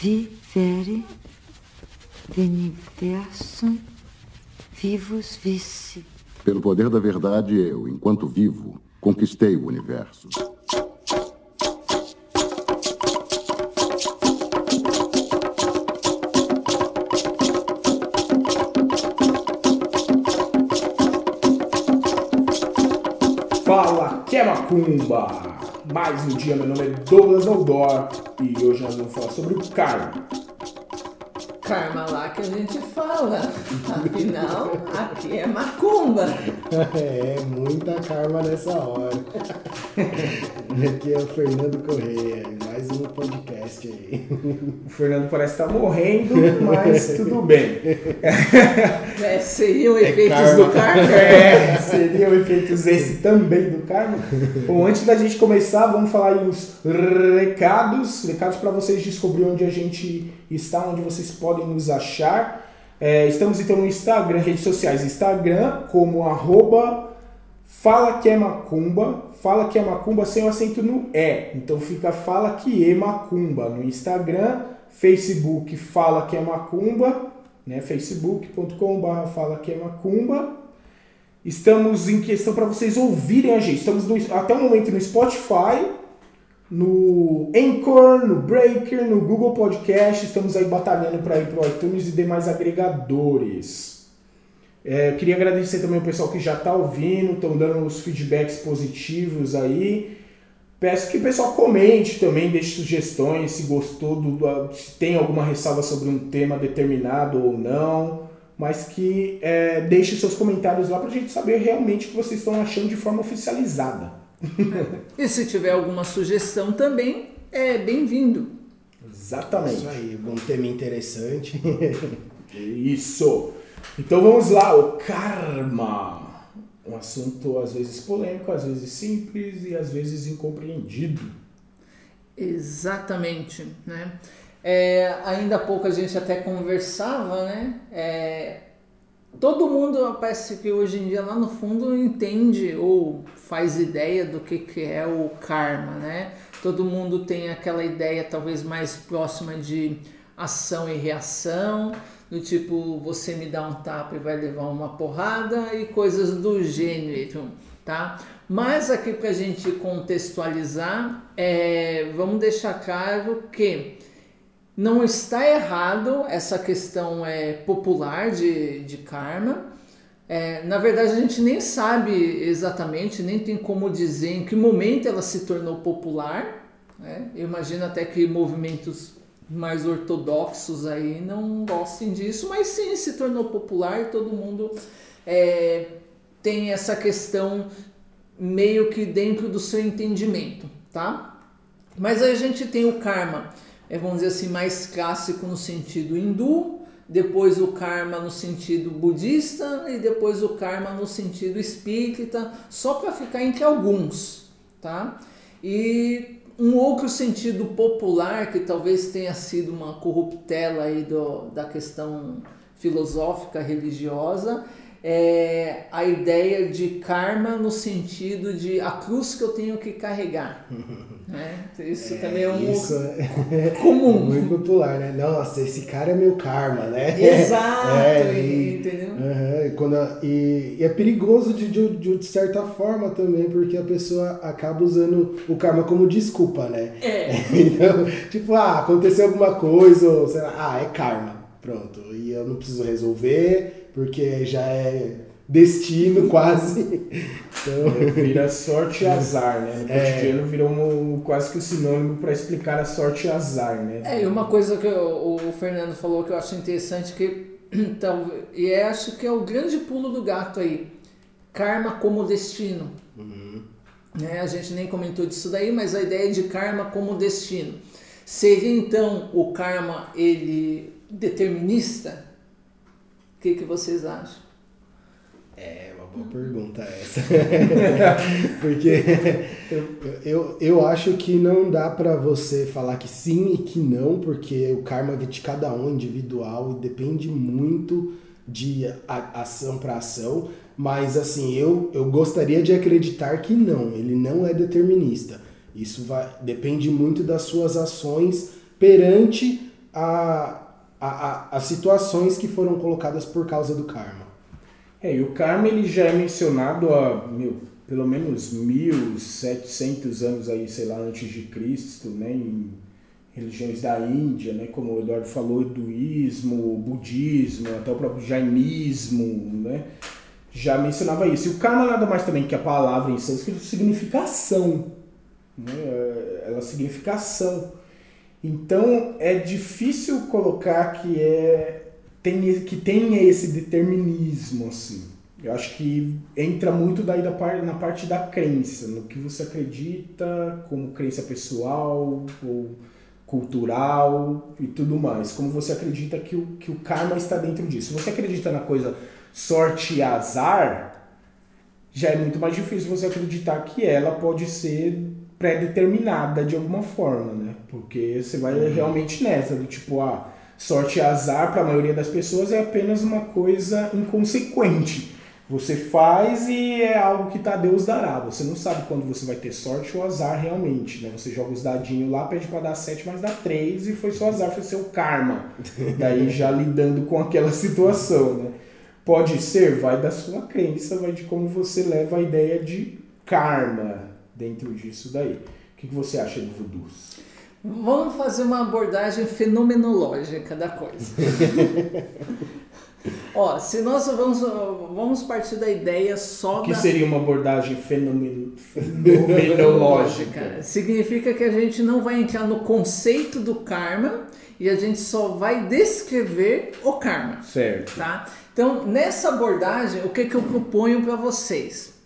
vivere, veniversum, vivus vice. Pelo poder da verdade, eu, enquanto vivo, conquistei o universo. Fala que é macumba! Mais um dia, meu nome é Douglas Aldor e hoje nós vamos falar sobre o karma. Karma lá que a gente fala. Afinal, aqui é macumba. É, muita karma nessa hora. Aqui é o Fernando Correia, mais um podcast aí. O Fernando parece estar morrendo, mas tudo bem. É, seriam efeitos karma. do karma. É, seriam efeitos esse também do karma. Bom, antes da gente começar, vamos falar aí os recados. Recados para vocês descobrirem onde a gente está, onde vocês podem nos achar. É, estamos então no Instagram, redes sociais, Instagram como arroba Fala que é macumba, fala que é macumba sem o acento no é. Então fica fala que é macumba no Instagram, Facebook fala que é macumba, né? facebook.com.br fala que é macumba. Estamos em questão para vocês ouvirem a gente. Estamos no- até o momento no Spotify, no Anchor, no Breaker, no Google Podcast. Estamos aí batalhando para ir para o iTunes e demais agregadores. É, queria agradecer também o pessoal que já está ouvindo, estão dando os feedbacks positivos aí. Peço que o pessoal comente também, deixe sugestões, se gostou, do, do- se tem alguma ressalva sobre um tema determinado ou não. Mas que é, deixe seus comentários lá para a gente saber realmente o que vocês estão achando de forma oficializada. E se tiver alguma sugestão também, é bem-vindo. Exatamente. Isso aí, um tema interessante. Isso. Então vamos lá, o karma. Um assunto às vezes polêmico, às vezes simples e às vezes incompreendido. Exatamente, né? É, ainda há pouco a gente até conversava, né? É, todo mundo parece que hoje em dia lá no fundo entende ou faz ideia do que, que é o karma, né? Todo mundo tem aquela ideia talvez mais próxima de ação e reação, do tipo você me dá um tapa e vai levar uma porrada e coisas do gênero, tá? Mas aqui para a gente contextualizar, é, vamos deixar claro que não está errado essa questão é, popular de, de karma. É, na verdade, a gente nem sabe exatamente, nem tem como dizer em que momento ela se tornou popular. Né? Eu imagino até que movimentos mais ortodoxos aí não gostem disso, mas sim se tornou popular todo mundo é, tem essa questão meio que dentro do seu entendimento, tá? Mas aí a gente tem o karma, é, vamos dizer assim, mais clássico no sentido hindu, depois o karma no sentido budista e depois o karma no sentido espírita, só para ficar entre alguns, tá? E um outro sentido popular que talvez tenha sido uma corruptela aí do, da questão filosófica religiosa é a ideia de karma no sentido de a cruz que eu tenho que carregar. né? Isso também é um Isso é comum. muito popular, né? Nossa, esse cara é meu karma, né? Exato, É, e- entendeu? E, quando a- e, e é perigoso de, de, de certa forma também, porque a pessoa acaba usando o karma como desculpa, né? É. Então, tipo, ah, aconteceu alguma coisa, ou sei lá, ah, é karma. Pronto. E eu não preciso resolver, porque já é destino quase. Então, Vira sorte e azar, né? No É. cotidiano virou um, quase que o sinônimo para explicar a sorte e azar, né? É, e uma coisa que o, o Fernando falou que eu acho interessante que então, e é, acho que é o grande pulo do gato aí. Karma como destino. Né? A gente nem comentou disso daí, mas a ideia de karma como destino. Seria então o karma ele determinista? O que, que vocês acham? É uma boa pergunta essa. Porque eu, eu, acho que não dá pra você falar que sim e que não, porque o karma é de cada um individual e depende muito de ação para ação. Mas assim, eu, eu gostaria de acreditar que não, ele não é determinista. Isso vai, depende muito das suas ações perante a, a, a, as situações que foram colocadas por causa do karma. É, e o karma ele já é mencionado há mil, pelo menos 1700 anos aí, sei lá, antes de Cristo, né, em religiões da Índia, né, como o Eduardo falou, hinduísmo, budismo, até o próprio jainismo, né, já mencionava isso. E o karma nada mais também que a palavra em sânscrito significa ação, né, ela significa ação. Então é difícil colocar que é tem, que tenha esse determinismo assim. Eu acho que entra muito daí da parte, na parte da crença, no que você acredita, como crença pessoal ou cultural e tudo mais. Como você acredita que o, que o karma está dentro disso. Se você acredita na coisa sorte e azar, já é muito mais difícil você acreditar que ela pode ser pré-determinada de alguma forma, né? Porque você vai uhum. realmente nessa, do tipo, ah, sorte e azar para a maioria das pessoas é apenas uma coisa inconsequente. Você faz e é algo que tá Deus dará. Você não sabe quando você vai ter sorte ou azar realmente, né? Você joga os dadinhos lá, pede para dar 7, mas dá 3 e foi seu azar, foi seu karma. Daí já lidando com aquela situação, né? Pode ser, vai da sua crença, vai de como você leva a ideia de karma dentro disso daí. O que, que você acha do voodoo? Vamos fazer uma abordagem fenomenológica da coisa. Ó, se nós vamos, vamos partir da ideia só o que da... seria uma abordagem fenomen... fenomenológica? Significa que a gente não vai entrar no conceito do karma e a gente só vai descrever o karma. Certo. Tá? Então, nessa abordagem, o que, que eu proponho para vocês?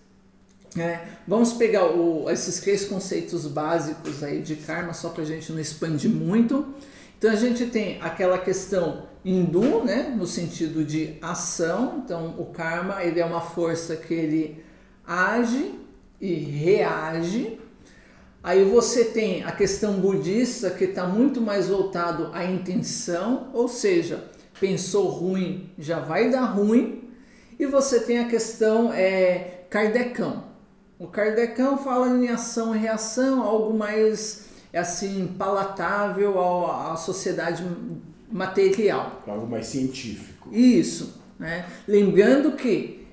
É, vamos pegar o, esses três conceitos básicos aí de karma, só para a gente não expandir muito. Então, a gente tem aquela questão hindu, né, no sentido de ação. Então, o karma ele é uma força que ele age e reage. Aí você tem a questão budista que está muito mais voltado à intenção, ou seja, pensou ruim, já vai dar ruim. E você tem a questão é, kardecão. O kardecão fala em ação e reação, algo mais assim palatável à sociedade material. Algo mais científico. Isso. Né? Lembrando que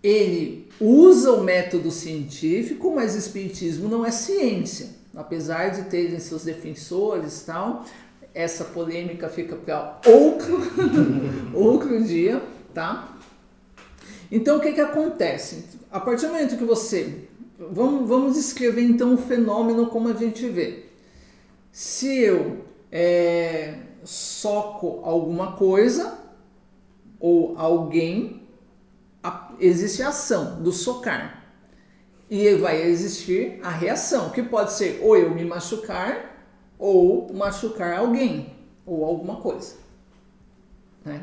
ele usa o método científico, mas espiritismo não é ciência. Apesar de terem seus defensores tal, essa polêmica fica para outro, outro dia, tá? Então o que, que acontece? A partir do momento que você. Vamos, vamos descrever então o fenômeno como a gente vê. Se eu é, soco alguma coisa ou alguém, a, existe a ação do socar. E vai existir a reação, que pode ser ou eu me machucar ou machucar alguém ou alguma coisa. Né?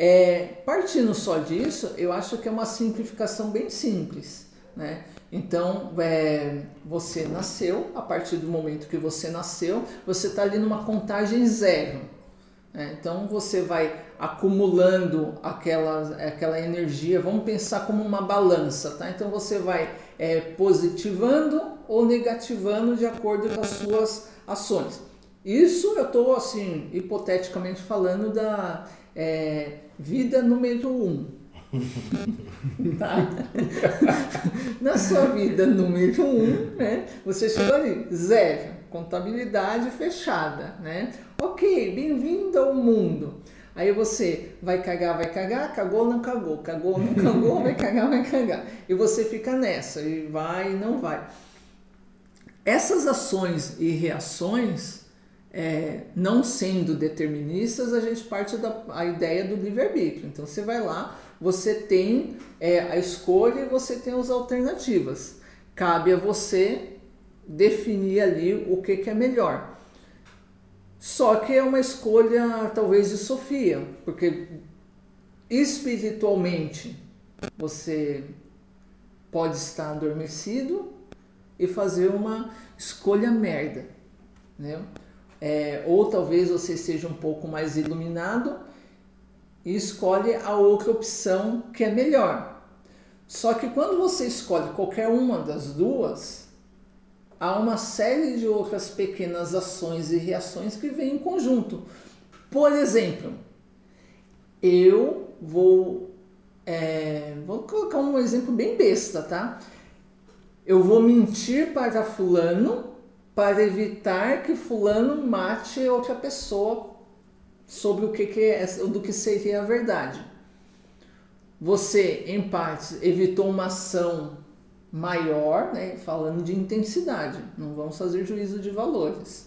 É, partindo só disso, eu acho que é uma simplificação bem simples. Né? Então, é, você nasceu, a partir do momento que você nasceu, você está ali numa contagem zero. Né? Então, você vai acumulando aquela, aquela energia, vamos pensar como uma balança, tá? Então, você vai é, positivando ou negativando de acordo com as suas ações. Isso eu estou, assim, hipoteticamente falando da é, vida número um. tá? Na sua vida número um, né, você chegou ali, zero, contabilidade fechada, né? Ok, bem-vindo ao mundo. Aí você vai cagar, vai cagar, cagou, não cagou, cagou, não cagou, vai cagar, vai cagar. E você fica nessa, e vai e não vai. Essas ações e reações, é, não sendo deterministas, a gente parte da a ideia do livre-arbítrio. Então você vai lá, você tem é, a escolha e você tem as alternativas. Cabe a você definir ali o que, que é melhor. Só que é uma escolha talvez de Sofia, porque espiritualmente você pode estar adormecido e fazer uma escolha merda, né? É, ou talvez você seja um pouco mais iluminado e escolhe a outra opção que é melhor. Só que quando você escolhe qualquer uma das duas, há uma série de outras pequenas ações e reações que vêm em conjunto. Por exemplo, eu vou. É, vou colocar um exemplo bem besta, tá? Eu vou mentir para Fulano para evitar que Fulano mate outra pessoa sobre o que, que é, do que seria a verdade. Você, em parte, evitou uma ação maior, né, falando de intensidade, não vamos fazer juízo de valores.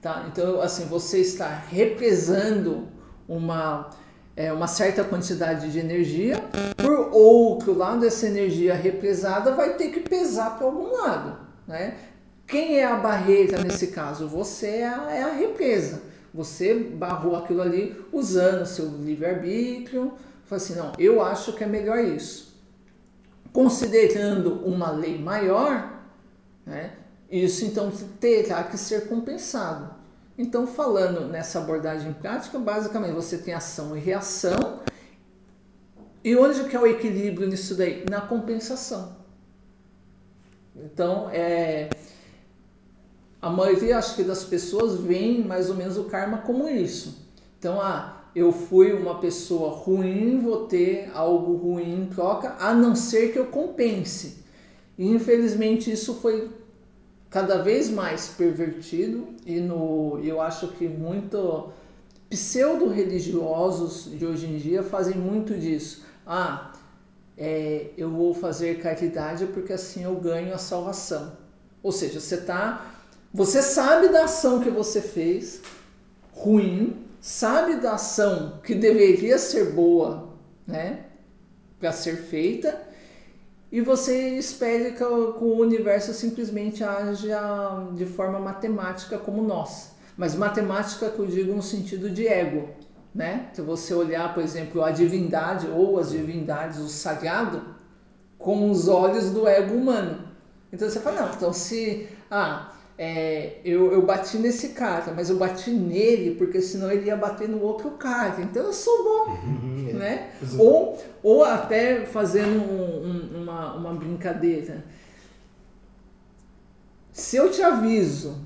Tá? Então, assim, você está represando uma, é, uma certa quantidade de energia, por outro lado, essa energia represada vai ter que pesar para algum lado. Né? Quem é a barreira nesse caso? Você é a, é a represa. Você barrou aquilo ali usando seu livre-arbítrio. Fala assim, não, eu acho que é melhor isso. Considerando uma lei maior, né, isso então terá que ser compensado. Então, falando nessa abordagem prática, basicamente você tem ação e reação. E onde que é o equilíbrio nisso daí? Na compensação. Então, é, a maioria acho que das pessoas veem mais ou menos o karma como isso. Então, ah, eu fui uma pessoa ruim, vou ter algo ruim em troca, a não ser que eu compense. E infelizmente isso foi cada vez mais pervertido e no eu acho que muito pseudo religiosos de hoje em dia fazem muito disso. Ah, é, eu vou fazer caridade porque assim eu ganho a salvação. Ou seja, você tá você sabe da ação que você fez, ruim, sabe da ação que deveria ser boa, né, para ser feita, e você espera que o universo simplesmente haja de forma matemática como nós. Mas matemática que eu digo no sentido de ego, né? Se você olhar, por exemplo, a divindade ou as divindades, o sagrado, com os olhos do ego humano. Então você fala, não, então se ah, é, eu, eu bati nesse cara, mas eu bati nele porque senão ele ia bater no outro cara. Então eu sou bom, uhum, né? É. Ou, ou até fazendo um, um, uma, uma brincadeira. Se eu te aviso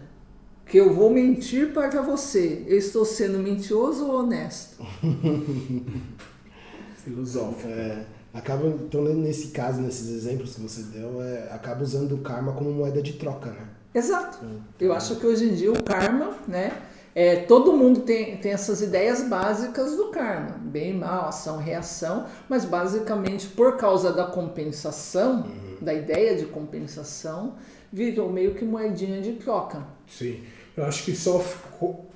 que eu vou mentir para você, eu estou sendo mentiroso ou honesto? Filosófico. É, acaba, então, nesse caso, nesses exemplos que você deu, é, acaba usando o karma como moeda de troca, né? Exato. Eu acho que hoje em dia o karma, né? É, todo mundo tem, tem essas ideias básicas do karma, bem, mal, ação, reação, mas basicamente por causa da compensação, uhum. da ideia de compensação, virou meio que moedinha de troca. Sim. Eu acho que só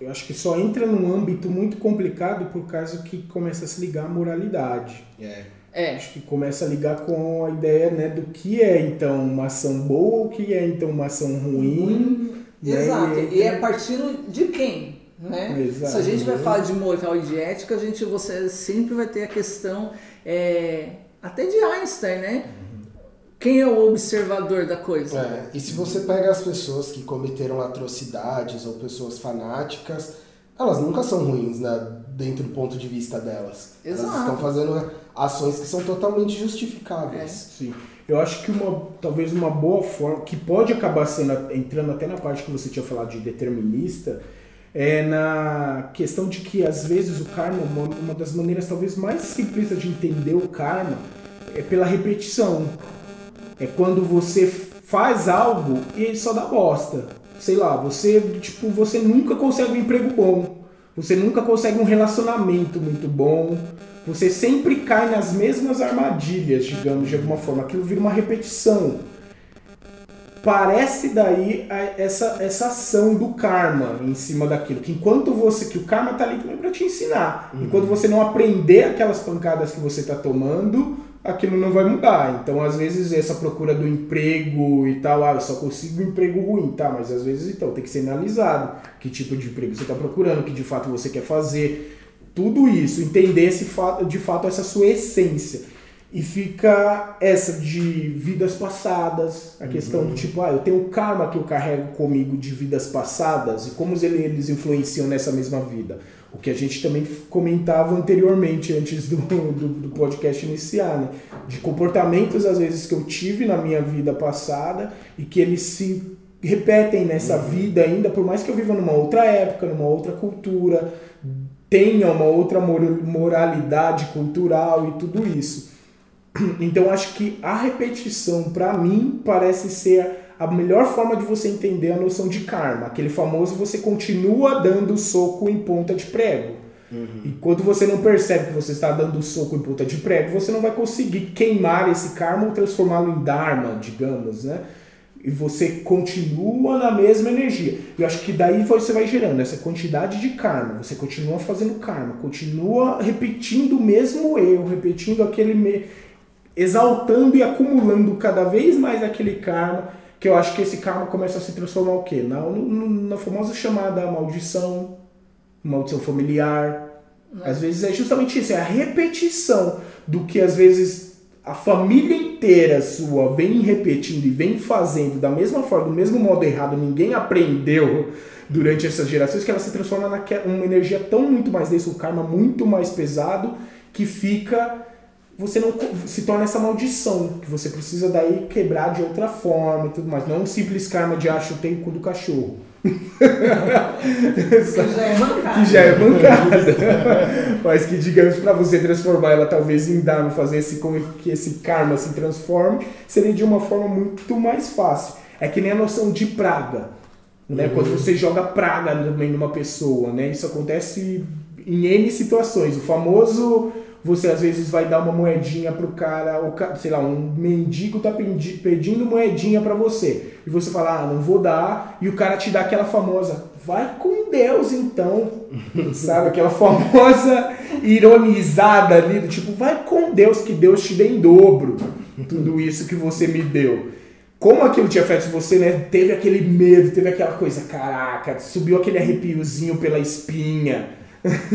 eu acho que só entra num âmbito muito complicado por causa que começa a se ligar à moralidade. É. É. Acho que começa a ligar com a ideia né, do que é então uma ação boa, o que é então uma ação ruim. Né? Exato. E, e é partindo de quem? Né? Exato. Se a gente vai falar de moral e de ética, a gente você sempre vai ter a questão é, até de Einstein, né? Quem é o observador da coisa? É, e se você pega as pessoas que cometeram atrocidades ou pessoas fanáticas, elas nunca são ruins né, dentro do ponto de vista delas. Exato. Elas estão fazendo ações que são totalmente justificáveis. É. Sim. Eu acho que uma talvez uma boa forma, que pode acabar sendo, entrando até na parte que você tinha falado de determinista, é na questão de que às vezes o karma, uma, uma das maneiras talvez mais simples de entender o karma é pela repetição. É quando você faz algo e ele só dá bosta. Sei lá, você tipo, você nunca consegue um emprego bom. Você nunca consegue um relacionamento muito bom você sempre cai nas mesmas armadilhas, digamos, de alguma forma. Aquilo vira uma repetição. Parece daí essa, essa ação do karma em cima daquilo. Que enquanto você. Que o karma tá ali também para te ensinar. Uhum. Enquanto você não aprender aquelas pancadas que você tá tomando, aquilo não vai mudar. Então, às vezes, essa procura do emprego e tal, ah, eu só consigo um emprego ruim, tá? Mas às vezes, então, tem que ser analisado que tipo de emprego você está procurando, que de fato você quer fazer tudo isso, entender esse fato, de fato essa sua essência. E fica essa de vidas passadas, a uhum. questão do tipo, ah, eu tenho o karma que eu carrego comigo de vidas passadas e como eles influenciam nessa mesma vida. O que a gente também comentava anteriormente, antes do, do, do podcast iniciar, né? De comportamentos, às vezes, que eu tive na minha vida passada e que eles se repetem nessa vida ainda, por mais que eu viva numa outra época, numa outra cultura, tenha uma outra moralidade cultural e tudo isso. Então acho que a repetição, para mim, parece ser a melhor forma de você entender a noção de karma. Aquele famoso você continua dando soco em ponta de prego. Uhum. Enquanto você não percebe que você está dando soco em ponta de prego, você não vai conseguir queimar esse karma ou transformá-lo em dharma, digamos, né? E você continua na mesma energia. Eu acho que daí você vai gerando essa quantidade de karma. Você continua fazendo karma, continua repetindo o mesmo erro, repetindo aquele. Me... exaltando e acumulando cada vez mais aquele karma que eu acho que esse karma começa a se transformar o quê? Na, na famosa chamada maldição, maldição familiar. Às vezes é justamente isso, é a repetição do que às vezes a família inteira sua vem repetindo e vem fazendo da mesma forma, do mesmo modo errado, ninguém aprendeu durante essas gerações, que ela se transforma numa energia tão muito mais densa, um karma muito mais pesado, que fica você não se torna essa maldição, que você precisa daí quebrar de outra forma e tudo mais. Não é um simples karma de acho tem o cu do cachorro. Que já é mancada. Que já é mancada. Mas que, digamos, para você transformar ela talvez em Dharma, fazer esse, como que esse karma se transforme, seria de uma forma muito mais fácil. É que nem a noção de praga. Né? Uhum. Quando você joga praga também numa pessoa, né? Isso acontece em N situações. O famoso você às vezes vai dar uma moedinha pro cara, ou sei lá, um mendigo tá pedindo moedinha para você. E você fala, ah, não vou dar, e o cara te dá aquela famosa, vai com Deus então. Sabe? Aquela famosa ironizada ali, do tipo, vai com Deus, que Deus te dê em dobro tudo isso que você me deu. Como aquilo tinha feito você, né? Teve aquele medo, teve aquela coisa, caraca, subiu aquele arrepiozinho pela espinha.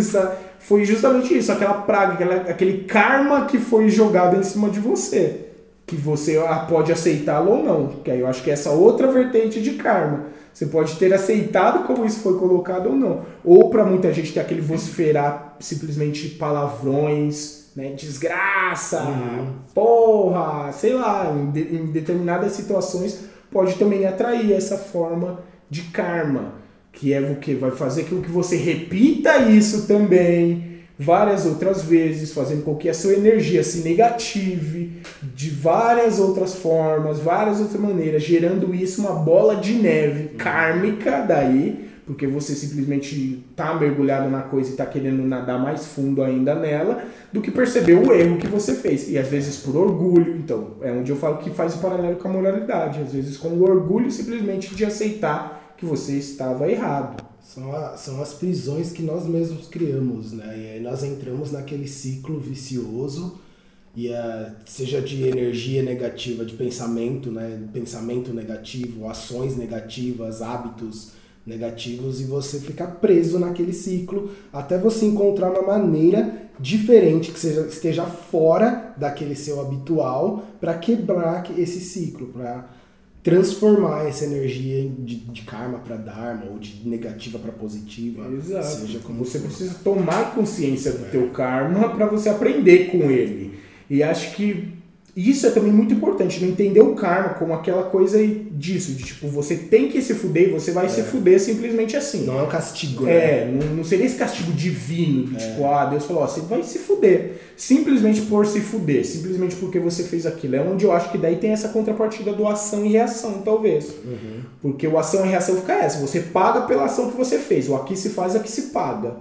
foi justamente isso, aquela praga, aquela, aquele karma que foi jogado em cima de você. Que você pode aceitá-lo ou não. Que aí eu acho que é essa outra vertente de karma. Você pode ter aceitado como isso foi colocado ou não. Ou para muita gente tem aquele vociferar simplesmente palavrões, né? Desgraça, uhum. porra, sei lá, em, de, em determinadas situações pode também atrair essa forma de karma que é o que vai fazer com que você repita isso também várias outras vezes, fazendo com que a sua energia se negative de várias outras formas, várias outras maneiras, gerando isso uma bola de neve kármica daí, porque você simplesmente tá mergulhado na coisa e tá querendo nadar mais fundo ainda nela, do que perceber o erro que você fez. E às vezes por orgulho, então, é onde eu falo que faz o paralelo com a moralidade, às vezes com o orgulho simplesmente de aceitar que você estava errado. São, a, são as prisões que nós mesmos criamos, né? E aí nós entramos naquele ciclo vicioso, e a, seja de energia negativa, de pensamento, né? Pensamento negativo, ações negativas, hábitos negativos, e você fica preso naquele ciclo até você encontrar uma maneira diferente, que seja, esteja fora daquele seu habitual, para quebrar esse ciclo, para transformar essa energia de, de karma para dharma ou de negativa para positiva. Exato. Seja como você for. precisa tomar consciência do é. teu karma para você aprender com ele. E acho que isso é também muito importante, não entender o karma como aquela coisa disso, de tipo, você tem que se fuder e você vai é. se fuder simplesmente assim. Não é um castigo, É, né? não, não seria esse castigo divino, do é. tipo, ah, Deus falou, ó, você vai se fuder. Simplesmente por se fuder, simplesmente porque você fez aquilo. É onde eu acho que daí tem essa contrapartida do ação e reação, talvez. Uhum. Porque o ação e reação fica essa, você paga pela ação que você fez, o aqui se faz, aqui se paga.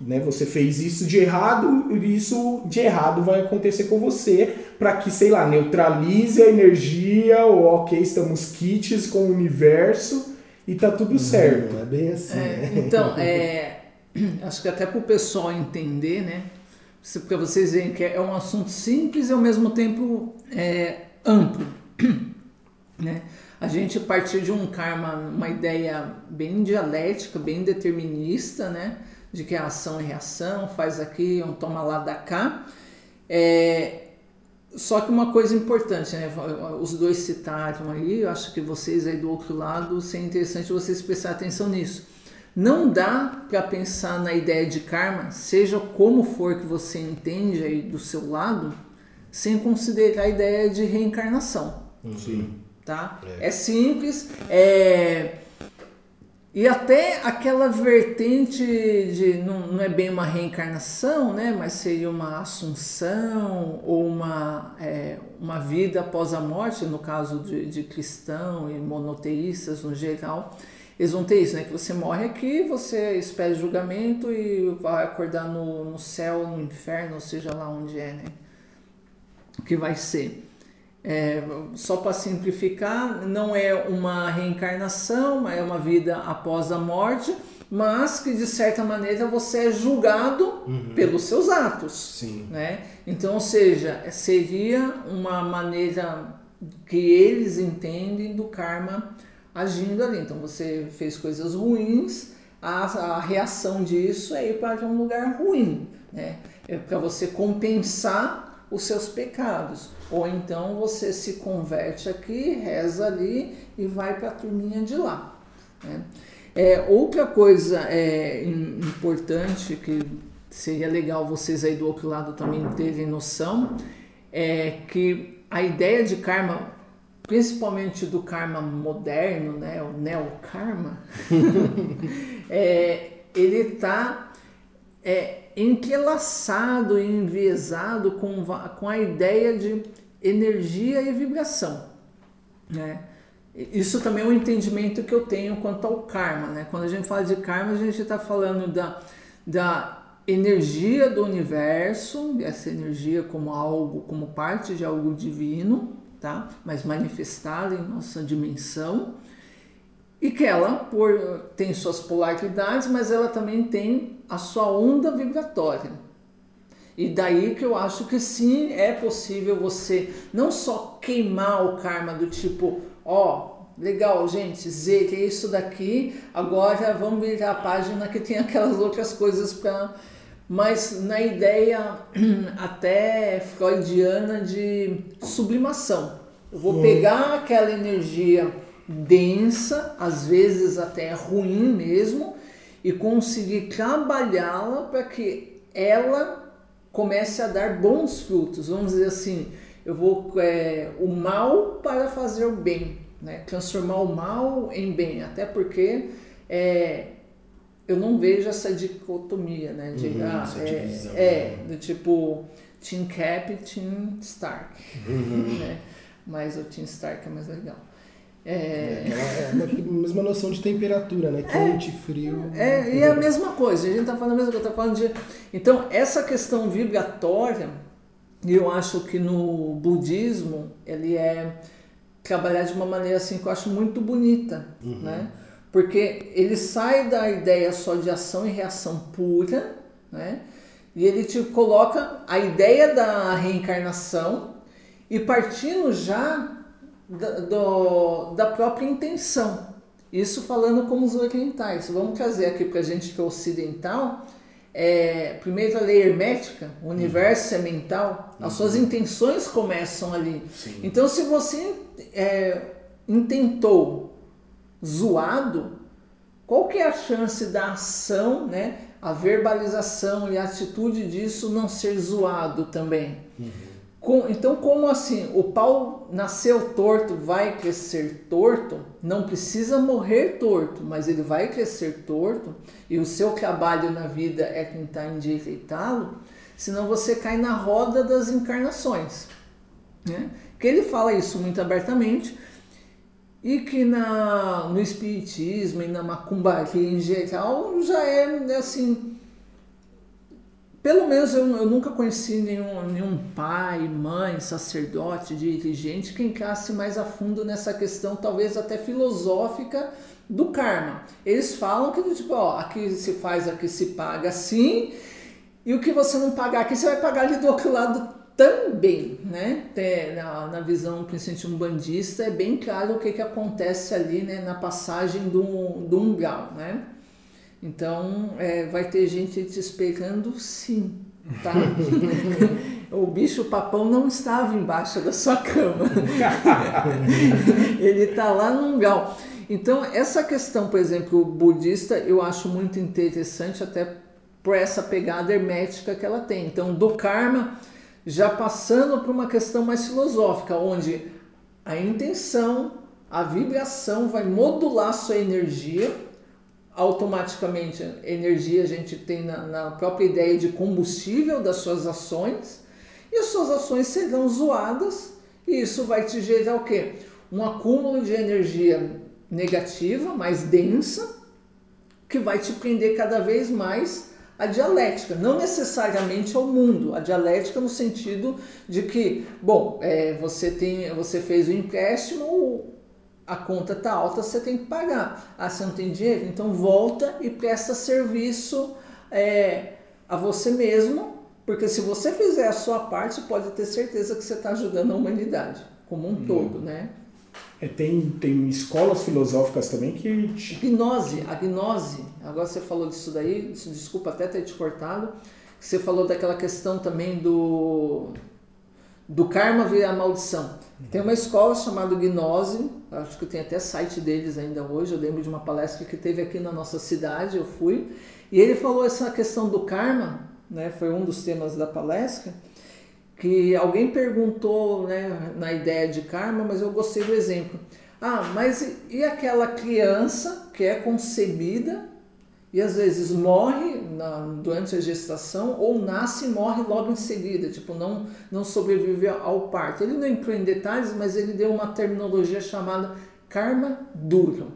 Né? Você fez isso de errado, isso de errado vai acontecer com você para que, sei lá, neutralize a energia ou ok, estamos kits com o universo e tá tudo certo. Não é bem assim. É, né? Então, é, acho que até para o pessoal entender, né? Para vocês verem que é um assunto simples e ao mesmo tempo é, amplo. Né? A gente partiu de um karma, uma ideia bem dialética, bem determinista, né? de que é ação e reação, faz aqui, um toma lá da cá. É, só que uma coisa importante, né? Os dois citaram aí, eu acho que vocês aí do outro lado, seria interessante vocês prestarem atenção nisso. Não dá para pensar na ideia de karma, seja como for que você entende aí do seu lado, sem considerar a ideia de reencarnação. Sim. Tá? É, é simples, é e até aquela vertente de não, não, é bem uma reencarnação, né? Mas seria uma assunção ou uma, é, uma vida após a morte, no caso de, de cristão e monoteístas no geral. Eles vão ter isso, né? Que você morre aqui, você espera julgamento e vai acordar no, no céu, no inferno, ou seja lá onde é, né? Que vai ser. É, só para simplificar, não é uma reencarnação, é uma vida após a morte, mas que de certa maneira você é julgado uhum. pelos seus atos. Sim. Né? Então, ou seja, seria uma maneira que eles entendem do karma agindo ali. Então, você fez coisas ruins, a, a reação disso é ir para um lugar ruim, né? É para você compensar os seus pecados. Ou então você se converte aqui, reza ali e vai para a turminha de lá. Né? É, outra coisa é, importante que seria legal vocês aí do outro lado também terem noção é que a ideia de karma, principalmente do karma moderno, né, o neokarma, é, ele está é, entrelaçado e enviesado com, com a ideia de energia e vibração. Né? Isso também é um entendimento que eu tenho quanto ao karma. Né? Quando a gente fala de karma, a gente está falando da, da energia do universo, essa energia como algo, como parte de algo divino, tá? mas manifestada em nossa dimensão e que ela por, tem suas polaridades, mas ela também tem a sua onda vibratória. E daí que eu acho que sim, é possível você não só queimar o karma do tipo, ó, oh, legal, gente, Z, que é isso daqui, agora vamos virar a página que tem aquelas outras coisas para. Mas na ideia até freudiana de sublimação. Eu vou pegar aquela energia densa, às vezes até ruim mesmo, e conseguir trabalhá-la para que ela comece a dar bons frutos. Vamos dizer assim, eu vou é, o mal para fazer o bem, né? transformar o mal em bem, até porque é, eu não vejo essa dicotomia, né? De, uhum, ah, é, é, do tipo Team Cap e Team Stark, uhum. né? Mas o Team Stark é mais legal. É, é, é a mesma noção de temperatura, né? Quente, é, frio. É, e é a mesma coisa, a gente está falando a mesma coisa, tá falando de. Então, essa questão vibratória, eu acho que no budismo ele é trabalhar de uma maneira assim que eu acho muito bonita, uhum. né? Porque ele sai da ideia só de ação e reação pura, né? E ele te coloca a ideia da reencarnação e partindo já da, do, da própria intenção. Isso falando como os orientais. Vamos trazer aqui para a gente que é ocidental. É, primeiro a lei hermética, o universo uhum. é mental, as uhum. suas intenções começam ali. Sim. Então, se você é, intentou zoado, qual que é a chance da ação, né, a verbalização e a atitude disso não ser zoado também? Uhum. Com, então, como assim? O pau nasceu torto, vai crescer torto? Não precisa morrer torto, mas ele vai crescer torto e o seu trabalho na vida é tentar endireitá-lo, senão você cai na roda das encarnações. Né? Que ele fala isso muito abertamente e que na, no espiritismo e na macumbaria em geral já é assim pelo menos eu, eu nunca conheci nenhum, nenhum pai, mãe, sacerdote, dirigente que encasse mais a fundo nessa questão, talvez até filosófica, do karma. Eles falam que, tipo, ó, aqui se faz, aqui se paga assim, e o que você não pagar aqui, você vai pagar ali do outro lado também, né? Na, na visão um bandista, é bem claro o que, que acontece ali, né, na passagem do, do umbral, né? Então, é, vai ter gente te esperando sim, tá? o bicho papão não estava embaixo da sua cama. Ele está lá no gal. Então, essa questão, por exemplo, budista, eu acho muito interessante até por essa pegada hermética que ela tem. Então, do karma, já passando para uma questão mais filosófica, onde a intenção, a vibração vai modular sua energia. Automaticamente, energia a gente tem na, na própria ideia de combustível das suas ações, e as suas ações serão zoadas, e isso vai te gerar o quê? Um acúmulo de energia negativa, mais densa, que vai te prender cada vez mais a dialética, não necessariamente ao mundo, a dialética no sentido de que, bom, é, você tem, você fez o empréstimo, a conta está alta, você tem que pagar. Ah, você não tem dinheiro? Então volta e presta serviço é, a você mesmo, porque se você fizer a sua parte, pode ter certeza que você está ajudando a humanidade como um hum. todo, né? É, tem, tem escolas filosóficas também que. Gnose, a gnose. Agora você falou disso daí, desculpa até ter te cortado. Você falou daquela questão também do. Do karma virar maldição. Tem uma escola chamada Gnose, acho que tem até site deles ainda hoje. Eu lembro de uma palestra que teve aqui na nossa cidade, eu fui. E ele falou essa questão do karma, né, foi um dos temas da palestra que alguém perguntou né, na ideia de karma, mas eu gostei do exemplo. Ah, mas e aquela criança que é concebida e às vezes morre na, durante a gestação ou nasce e morre logo em seguida, tipo, não, não sobrevive ao parto. Ele não entrou em detalhes, mas ele deu uma terminologia chamada karma duro.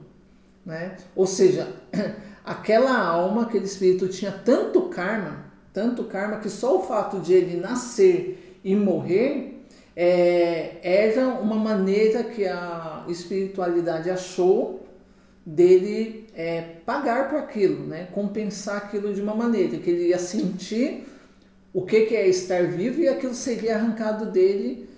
Né? Ou seja, aquela alma, aquele espírito tinha tanto karma, tanto karma que só o fato de ele nascer e morrer é, era uma maneira que a espiritualidade achou dele é, pagar por aquilo, né? compensar aquilo de uma maneira, que ele ia sentir o que, que é estar vivo e aquilo seria arrancado dele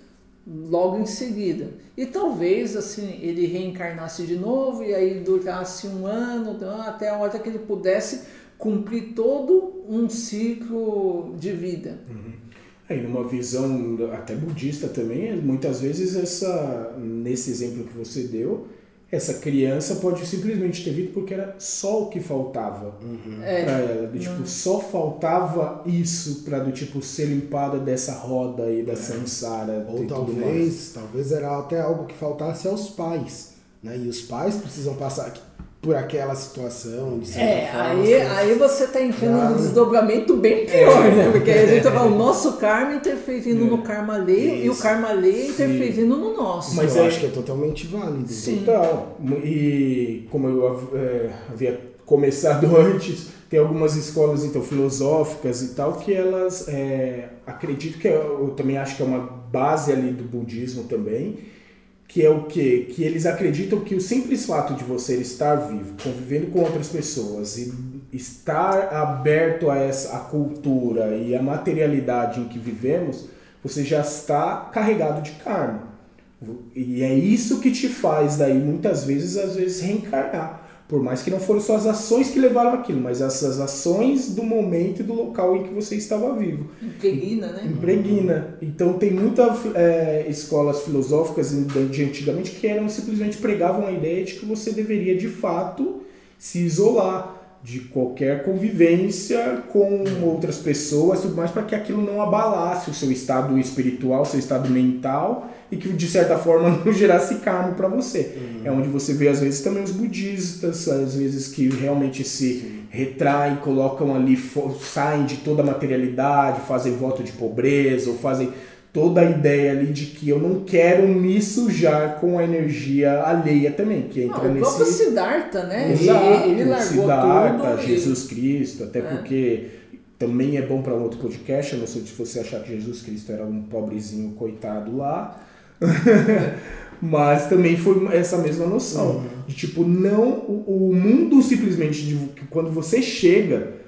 logo em seguida. E talvez assim ele reencarnasse de novo e aí durasse um ano, até a hora que ele pudesse cumprir todo um ciclo de vida. Uhum. Aí, numa visão até budista também, muitas vezes essa, nesse exemplo que você deu, essa criança pode simplesmente ter vindo porque era só o que faltava uhum. É. para ela. Do, tipo, uhum. só faltava isso para do tipo ser limpada dessa roda aí da é. samsara. Ou talvez, talvez era até algo que faltasse aos pais, né? E os pais precisam passar por aquela situação. De é, forma, aí, aí você está entrando num desdobramento bem pior, é. né? Porque a gente tá falando o nosso karma interferindo é. no karma alheio Isso. e o karma alheio interferindo no nosso. Mas eu é, acho que é totalmente válido. Sim. Então, e como eu é, havia começado antes, tem algumas escolas então filosóficas e tal que elas é, acredito que eu, eu também acho que é uma base ali do budismo também que é o quê? Que eles acreditam que o simples fato de você estar vivo, convivendo com outras pessoas e estar aberto a essa a cultura e a materialidade em que vivemos, você já está carregado de karma. E é isso que te faz daí muitas vezes às vezes reencarnar. Por mais que não foram suas ações que levaram aquilo, mas essas ações do momento e do local em que você estava vivo. Impregna, né? Impregna. Então tem muitas é, escolas filosóficas de antigamente que eram simplesmente pregavam a ideia de que você deveria de fato se isolar de qualquer convivência com outras pessoas, tudo mais para que aquilo não abalasse o seu estado espiritual, seu estado mental e que de certa forma não gerasse karma para você. Uhum. É onde você vê às vezes também os budistas, às vezes que realmente se Sim. retraem, colocam ali, saem de toda a materialidade, fazem voto de pobreza ou fazem toda a ideia ali de que eu não quero me sujar com a energia alheia também, que entra não, nesse... O próprio Siddhartha, né? Exato, ele, ele largou Siddhartha, tudo Jesus e... Cristo, até é. porque também é bom para um outro podcast, eu não sei se você achar que Jesus Cristo era um pobrezinho coitado lá, mas também foi essa mesma noção, uhum. de tipo, não, o, o mundo simplesmente, de, quando você chega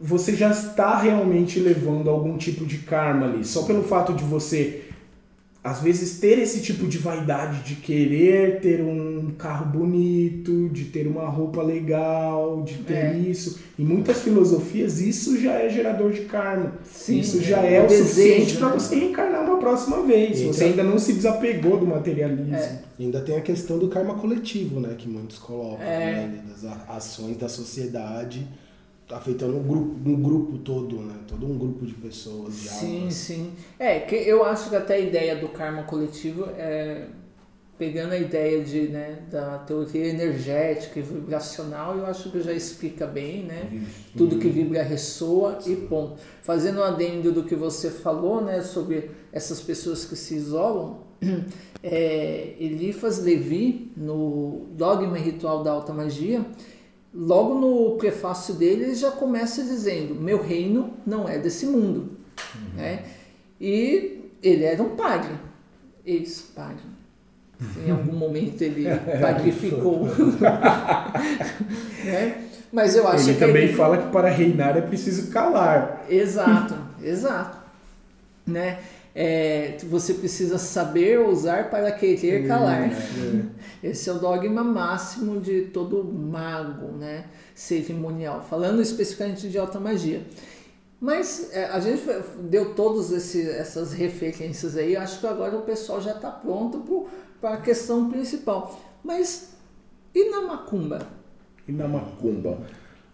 você já está realmente levando algum tipo de karma ali. Só pelo fato de você, às vezes, ter esse tipo de vaidade de querer ter um carro bonito, de ter uma roupa legal, de ter é. isso. Em muitas filosofias, isso já é gerador de karma. Sim, isso já é, é o desejo, suficiente para né? você reencarnar uma próxima vez. Então, você ainda não se desapegou do materialismo. É. Ainda tem a questão do karma coletivo, né? Que muitos colocam, é. né? Das ações da sociedade afetando um grupo, um grupo todo, né? Todo um grupo de pessoas, de Sim, almas. sim. É, que eu acho que até a ideia do karma coletivo é pegando a ideia de, né, da teoria energética e vibracional, eu acho que já explica bem, né? Tudo que vibra ressoa e ponto. Fazendo um adendo do que você falou, né, sobre essas pessoas que se isolam, é, Eliphas Levi, no Dogma Ritual da Alta Magia, logo no prefácio dele, ele já começa dizendo: Meu reino não é desse mundo. Né? E ele era um padre, ex-padre. Em algum momento ele padrificou. né? Mas eu acho Ele que também ele- fala que para reinar é preciso calar. Exato, exato. Né? É, você precisa saber usar para querer calar. Esse é o dogma máximo de todo mago né? cerimonial, falando especificamente de alta magia. Mas é, a gente deu todas essas referências aí, acho que agora o pessoal já está pronto para a questão principal. Mas e na macumba? E na macumba?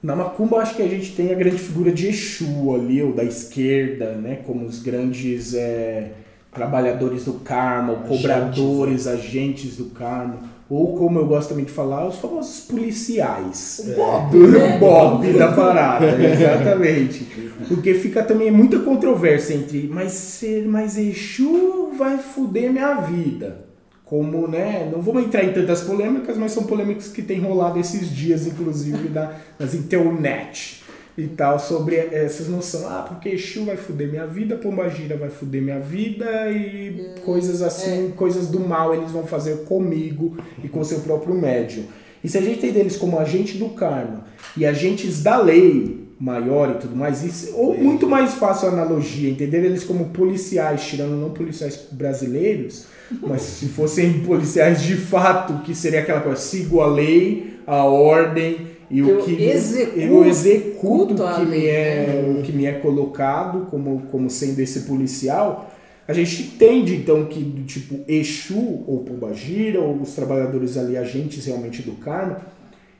Na macumba acho que a gente tem a grande figura de Exu ali, ou da esquerda, né? Como os grandes é, trabalhadores do karma, ou cobradores, agentes do karma. Ou como eu gosto também de falar, os famosos policiais. O Bob, do né? Bob da parada, exatamente. Porque fica também muita controvérsia entre, mas, se- mas Exu vai fuder minha vida. Como, né? Não vamos entrar em tantas polêmicas, mas são polêmicas que têm rolado esses dias, inclusive, na, nas internet e tal, sobre essas noções. Ah, porque Exu vai fuder minha vida, Pombagira vai fuder minha vida e coisas assim, coisas do mal eles vão fazer comigo e com seu próprio médium. E se a gente tem deles como agente do karma e agentes da lei maior e tudo mais, isso, ou muito mais fácil a analogia, entender eles como policiais, tirando não policiais brasileiros, mas se fossem policiais de fato, que seria aquela coisa, sigo a lei, a ordem e o Eu que executo eu executo o que me é né? o que me é colocado como, como sendo esse policial, a gente entende então que do tipo Exu ou Pombagira ou os trabalhadores ali agentes realmente do karma,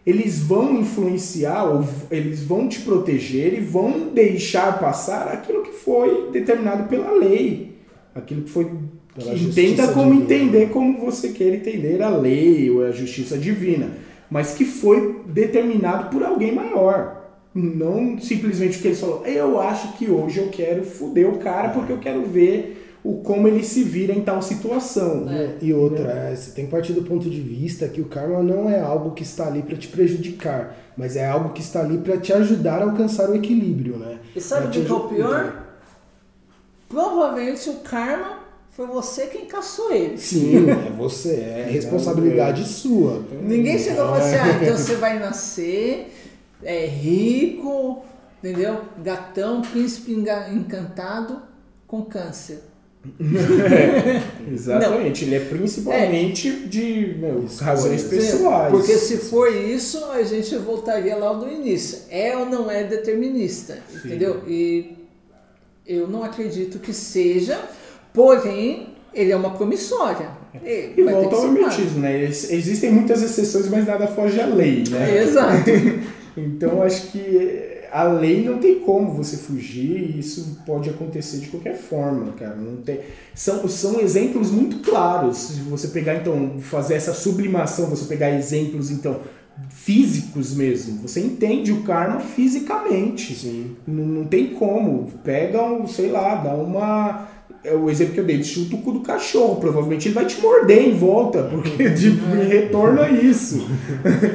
eles vão influenciar ou eles vão te proteger e vão deixar passar aquilo que foi determinado pela lei, aquilo que foi Pela que entenda como divina. entender como você quer entender a lei ou a justiça divina, mas que foi determinado por alguém maior. Não simplesmente que ele falou, eu acho que hoje eu quero foder o cara porque eu quero ver o como ele se vira em tal situação. É. E outra, é, você tem que partir do ponto de vista que o karma não é algo que está ali para te prejudicar, mas é algo que está ali para te ajudar a alcançar o equilíbrio, né? E sabe o que é o pior? Provavelmente o karma foi você quem caçou ele. Sim, é você, é responsabilidade sua. Ninguém chegou e falou assim, ah, então você vai nascer, é rico, entendeu? Gatão, príncipe encantado com câncer. Exatamente, ele é principalmente de meu, razões pessoais. Porque se for isso, a gente voltaria lá do início. É ou não é determinista, entendeu? E eu não acredito que seja, porém, ele é uma promissória. Ele E volta ao hermetismo, né? Ex- Existem muitas exceções, mas nada foge à lei, né? Exato. Então acho que a lei não tem como você fugir isso pode acontecer de qualquer forma, cara. Não tem... são, são exemplos muito claros. Se você pegar, então, fazer essa sublimação, você pegar exemplos, então, físicos mesmo, você entende o karma fisicamente. Sim. Não, não tem como. Pega um, sei lá, dá uma. É o exemplo que eu dei, chuta o cu do cachorro. Provavelmente ele vai te morder em volta, porque de retorno é isso.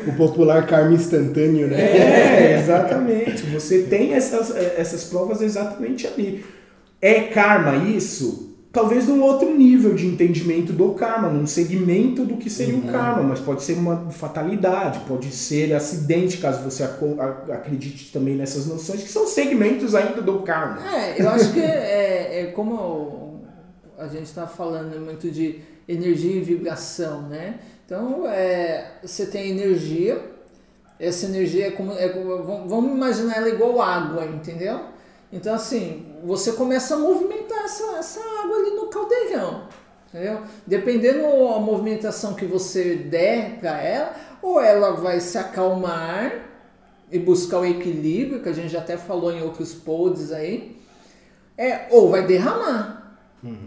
O popular karma instantâneo, né? É, exatamente. Você tem essas, essas provas exatamente ali. É karma isso? Talvez num outro nível de entendimento do karma, num segmento do que seria o karma, mas pode ser uma fatalidade, pode ser acidente, caso você acredite também nessas noções, que são segmentos ainda do karma. É, eu acho que é, é como a gente está falando muito de energia e vibração, né? Então, é, você tem energia, essa energia é como, é como- vamos- vamos imaginar ela igual água, entendeu? Então, assim, você começa a movimentar essa, essa água ali no caldeirão, entendeu? Dependendo da movimentação que você der para ela, ou ela vai se acalmar e buscar o equilíbrio, que a gente já até falou em outros pods aí, é, ou vai derramar,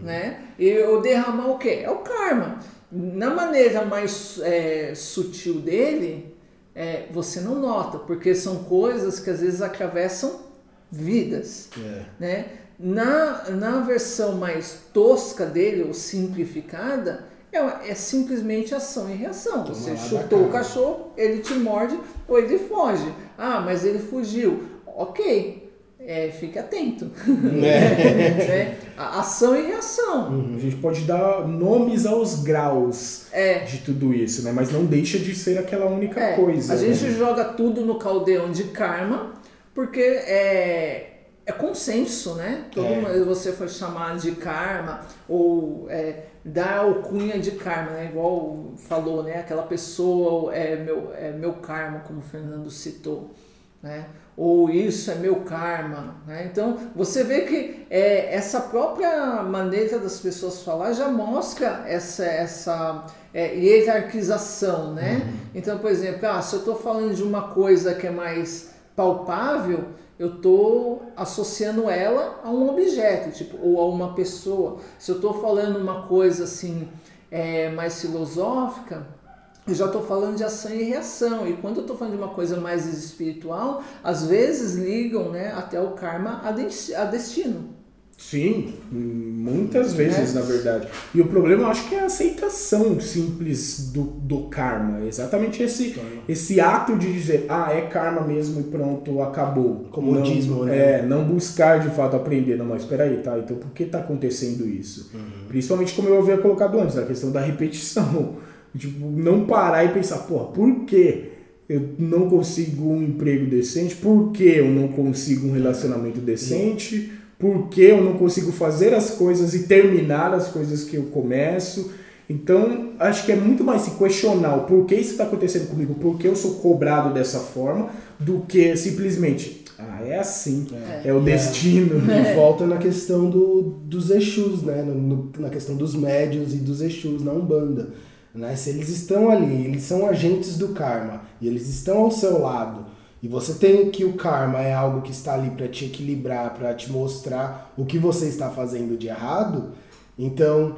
né? E o derramar o quê? É o karma. Na maneira mais é, sutil dele, é, você não nota, porque são coisas que às vezes atravessam vidas. É. Né? Na, na versão mais tosca dele, ou simplificada, é, é simplesmente ação e reação. Toma Você chutou o cachorro, ele te morde ou ele foge. Ah, mas ele fugiu. Ok, é, fique atento. Né? A- Ação e reação. A gente pode dar nomes aos graus É. de tudo isso, né? Mas não deixa de ser aquela única É, coisa. a gente né? joga tudo no caldeirão de karma, porque é, é consenso, né? Todo É. mundo, você foi chamado de karma, ou é, dar alcunha de karma, né? Igual falou, né? Aquela pessoa é meu, é meu karma, como o Fernando citou, né? Ou isso é meu karma, né? Então, você vê que é, essa própria maneira das pessoas falar já mostra essa, essa é, hierarquização, né? Então, por exemplo, ah, se eu estou falando de uma coisa que é mais palpável, eu estou associando ela a um objeto, tipo, ou a uma pessoa. Se eu estou falando uma coisa assim é, mais filosófica, eu já estou falando de ação e reação. E quando eu estou falando de uma coisa mais espiritual, às vezes ligam né, até o karma a, des- a destino. Sim, muitas vezes, É. na verdade. E o problema, eu acho que é a aceitação simples do, do karma. Exatamente esse, esse ato de dizer, ah, é karma mesmo e pronto, acabou. Comodismo, não, né? É, não buscar de fato aprender. Não, mas peraí, tá? Então por que tá acontecendo isso? Principalmente como eu havia colocado antes, a questão da repetição. Tipo, não parar e pensar, porra, por que eu não consigo um emprego decente? Por que eu não consigo um relacionamento decente? Por que eu não consigo fazer as coisas e terminar as coisas que eu começo? Então, acho que é muito mais se questionar o porquê isso está acontecendo comigo, por que eu sou cobrado dessa forma, do que simplesmente, ah, é assim, é, o destino. E volta na questão do, dos Exus, né? No- no- na questão dos médios e dos Exus na Umbanda. Né? Se eles estão ali, eles são agentes do karma e eles estão ao seu lado, e você tem que o karma é algo que está ali para te equilibrar, para te mostrar o que você está fazendo de errado, então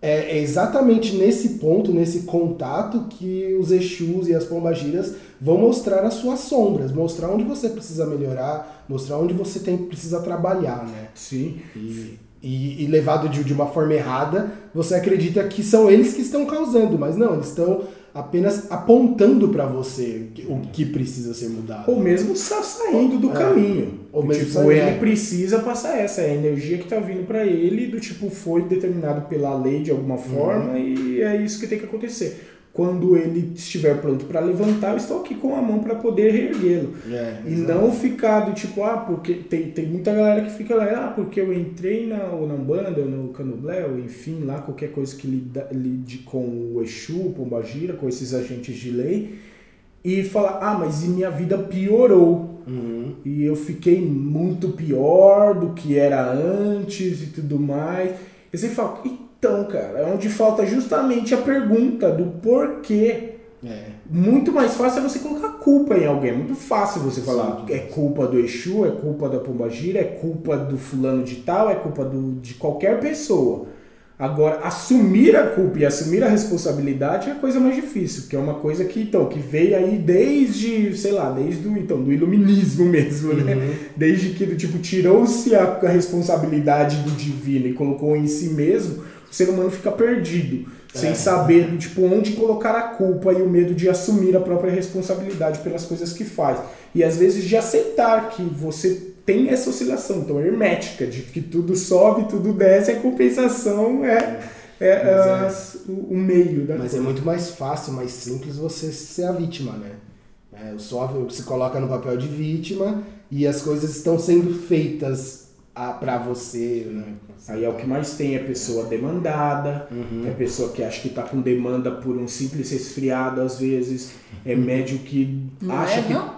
é, é exatamente nesse ponto, nesse contato, que os Exus e as Pombagiras vão mostrar as suas sombras, mostrar onde você precisa melhorar, mostrar onde você tem, precisa trabalhar, né? Sim. E, e, e levado de, de uma forma errada, você acredita que são eles que estão causando, mas não, eles estão apenas apontando para você o que precisa ser mudado. Ou mesmo sa- saindo do É. caminho. Ou mesmo tipo, ele é. precisa passar essa, é a energia que tá vindo para ele, do tipo, foi determinado pela lei de alguma forma e é isso que tem que acontecer. Quando ele estiver pronto para levantar, eu estou aqui com a mão para poder reerguê-lo. É, E não ficar do tipo, ah, porque tem, tem muita galera que fica lá, ah, porque eu entrei na, ou na Umbanda, ou no Candomblé, ou enfim, lá qualquer coisa que lida, lide com o Exu, Pombagira, com esses agentes de lei, e fala, ah, mas e minha vida piorou. Uhum. E eu fiquei muito pior do que era antes e tudo mais. E você fala, então, cara, é onde falta justamente a pergunta do porquê. É. Muito mais fácil é você colocar culpa em alguém. É muito fácil você falar Sim. é culpa do Exu, é culpa da Pombagira, é culpa do fulano de tal, é culpa do, de qualquer pessoa. Agora, assumir a culpa e assumir a responsabilidade é a coisa mais difícil, porque é uma coisa que, então, que veio aí desde, sei lá, desde o, então, do iluminismo mesmo, né? Desde que, tipo, tirou-se a, a responsabilidade do divino e colocou em si mesmo, ser humano fica perdido, sem É. saber, do tipo, onde colocar a culpa e o medo de assumir a própria responsabilidade pelas coisas que faz. E às vezes de aceitar que você tem essa oscilação tão hermética, de que tudo sobe, tudo desce, a compensação é, é, Mas as- o, meio da Mas é muito mais fácil, mais simples você ser a vítima, né? É, o só se coloca no papel de vítima e as coisas estão sendo feitas a, pra você, né? Aí é o que mais tem, é pessoa demandada, Uhum. é pessoa que acha que está com demanda por um simples resfriado às vezes, é médio que Não acha é, que não?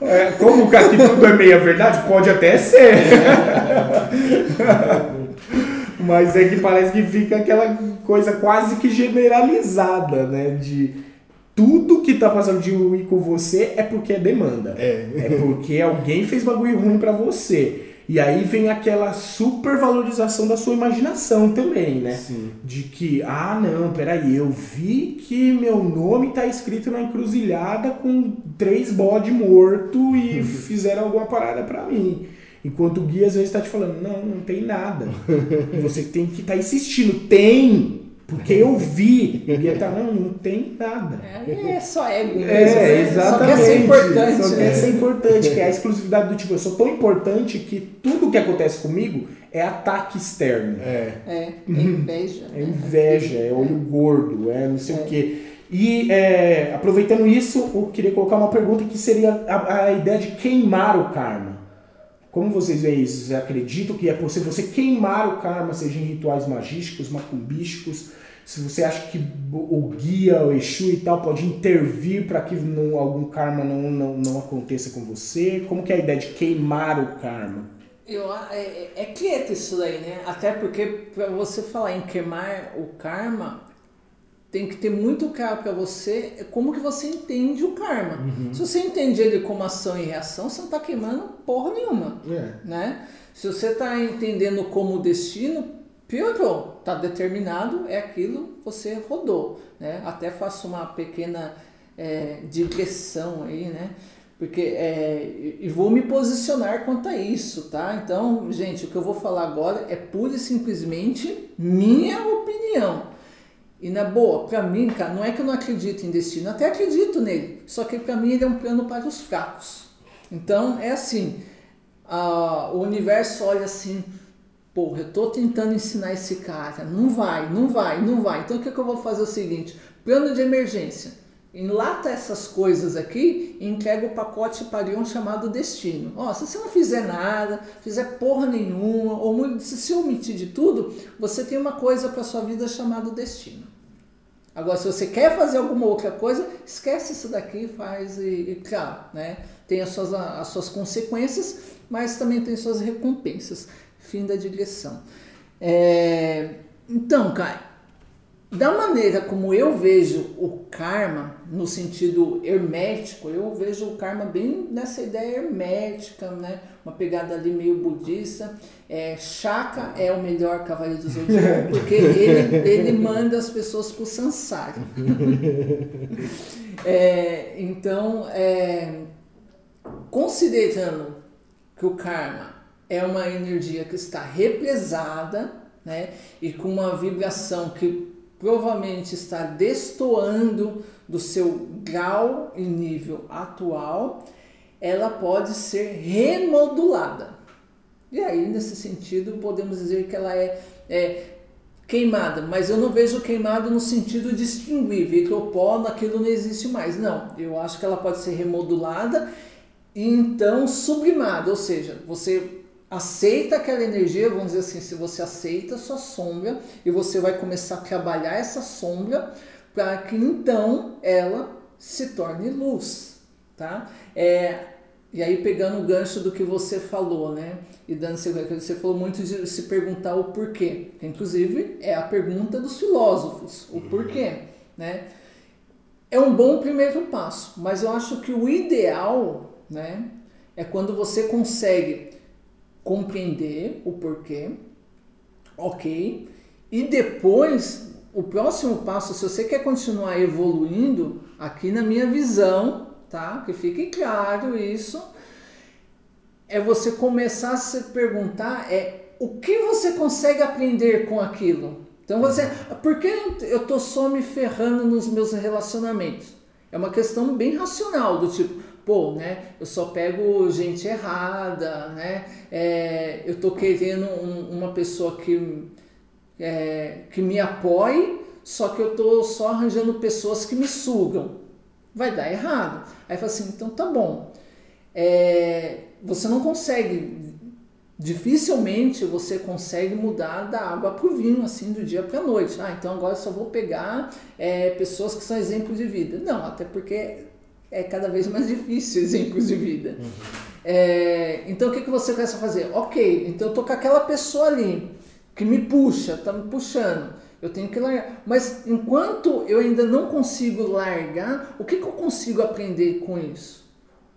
É, como que tudo é meia verdade, pode até ser. Mas é que parece que fica aquela coisa quase que generalizada, né? De tudo que tá passando de ruim com você é porque é demanda. É. É porque alguém fez bagulho ruim pra você. E aí vem aquela supervalorização da sua imaginação também, né? Sim. De que, ah, não, peraí, eu vi que meu nome tá escrito na encruzilhada com três bode morto e fizeram alguma parada pra mim. Enquanto o guia às vezes tá te falando, não, não tem nada. Você tem que estar tá insistindo, tem! Porque eu vi. Guia tá, não, não tem nada. É, é só ego mesmo. É, né? exatamente. Só quer ser importante. Só quer né? ser importante, que é a exclusividade do tipo, eu sou tão importante que tudo que acontece comigo é ataque externo. É. É, é inveja. É né? inveja, é olho gordo, é não sei É. o quê. E é, aproveitando isso, eu queria colocar uma pergunta que seria a, a ideia de queimar o karma. Como vocês veem isso? Vocês acreditam que é possível você queimar o karma, seja em rituais magísticos, macumbísticos? Se você acha que o guia, o Exu e tal pode intervir para que não, algum karma não, não, não aconteça com você? Como que é a ideia de queimar o karma? Eu, a- é, é quieto isso daí, né? Até porque para você falar em queimar o karma, tem que ter muito claro para você como que você entende o karma. Se você entende ele como ação e reação, você não está queimando porra nenhuma, É. né? Se você está entendendo como destino, piorou, está determinado, é aquilo, você rodou, né? Até faço uma pequena é, digressão aí, né? Porque é, e vou me posicionar quanto a isso, tá? Então, gente, o que eu vou falar agora é pura e simplesmente minha opinião. E na boa, pra mim, cara, não é que eu não acredito em destino, até acredito nele. Só que pra mim ele é um plano para os fracos. Então é assim, a- o universo olha assim, porra, eu tô tentando ensinar esse cara, não vai, não vai, não vai. Então o que, que eu vou fazer é o seguinte, plano de emergência. Enlata essas coisas aqui e entrega o pacote para um chamado destino. Ó, se você não fizer nada, fizer porra nenhuma, ou se se omitir de tudo, você tem uma coisa para sua vida chamada destino. Agora, se você quer fazer alguma outra coisa, esquece isso daqui, faz e, e claro, né? Tem as suas, as suas consequências, mas também tem suas recompensas. Fim da digressão. É, então, cara, da maneira como eu vejo o karma, no sentido hermético, eu vejo o karma bem nessa ideia hermética, né? Uma pegada ali meio budista. É, Shaka é o melhor cavaleiro do zodíaco, porque ele, ele manda as pessoas pro samsara. É, então, é, considerando que o karma é uma energia que está represada, né, e com uma vibração que provavelmente está destoando do seu grau e nível atual, ela pode ser remodulada. E aí, nesse sentido, podemos dizer que ela é, é queimada, mas eu não vejo queimado no sentido de extinguir, ver que o pó naquilo não existe mais. Não, eu acho que ela pode ser remodulada e então sublimada, ou seja, você aceita aquela energia, vamos dizer assim, se você aceita a sua sombra e você vai começar a trabalhar essa sombra para que então ela se torne luz, tá? É, e aí pegando o gancho do que você falou, né? E dando sequência, você falou muito de se perguntar o porquê, inclusive é a pergunta dos filósofos, o porquê, né? É um bom primeiro passo, mas eu acho que o ideal, né, é quando você consegue compreender o porquê, ok, e depois o próximo passo, se você quer continuar evoluindo, aqui na minha visão, tá? Que fique claro isso, é você começar a se perguntar é o que você consegue aprender com aquilo. Então você, por que eu tô só me ferrando nos meus relacionamentos? É uma questão bem racional do tipo, pô, né? Eu só pego gente errada, né? É, eu tô querendo um- uma pessoa que é, que me apoie, só que eu tô só arranjando pessoas que me sugam. Vai dar errado. Aí fala assim, então tá bom. É, você não consegue, dificilmente você consegue mudar da água para o vinho, assim, do dia para a noite. Ah, então agora eu só vou pegar é, pessoas que são exemplos de vida. Não, até porque é cada vez mais difícil exemplos de vida. É, então o que, que você começa a fazer? Ok, então eu tô com aquela pessoa ali que me puxa, tá me puxando. Eu tenho que largar. Mas enquanto eu ainda não consigo largar, o que, que eu consigo aprender com isso?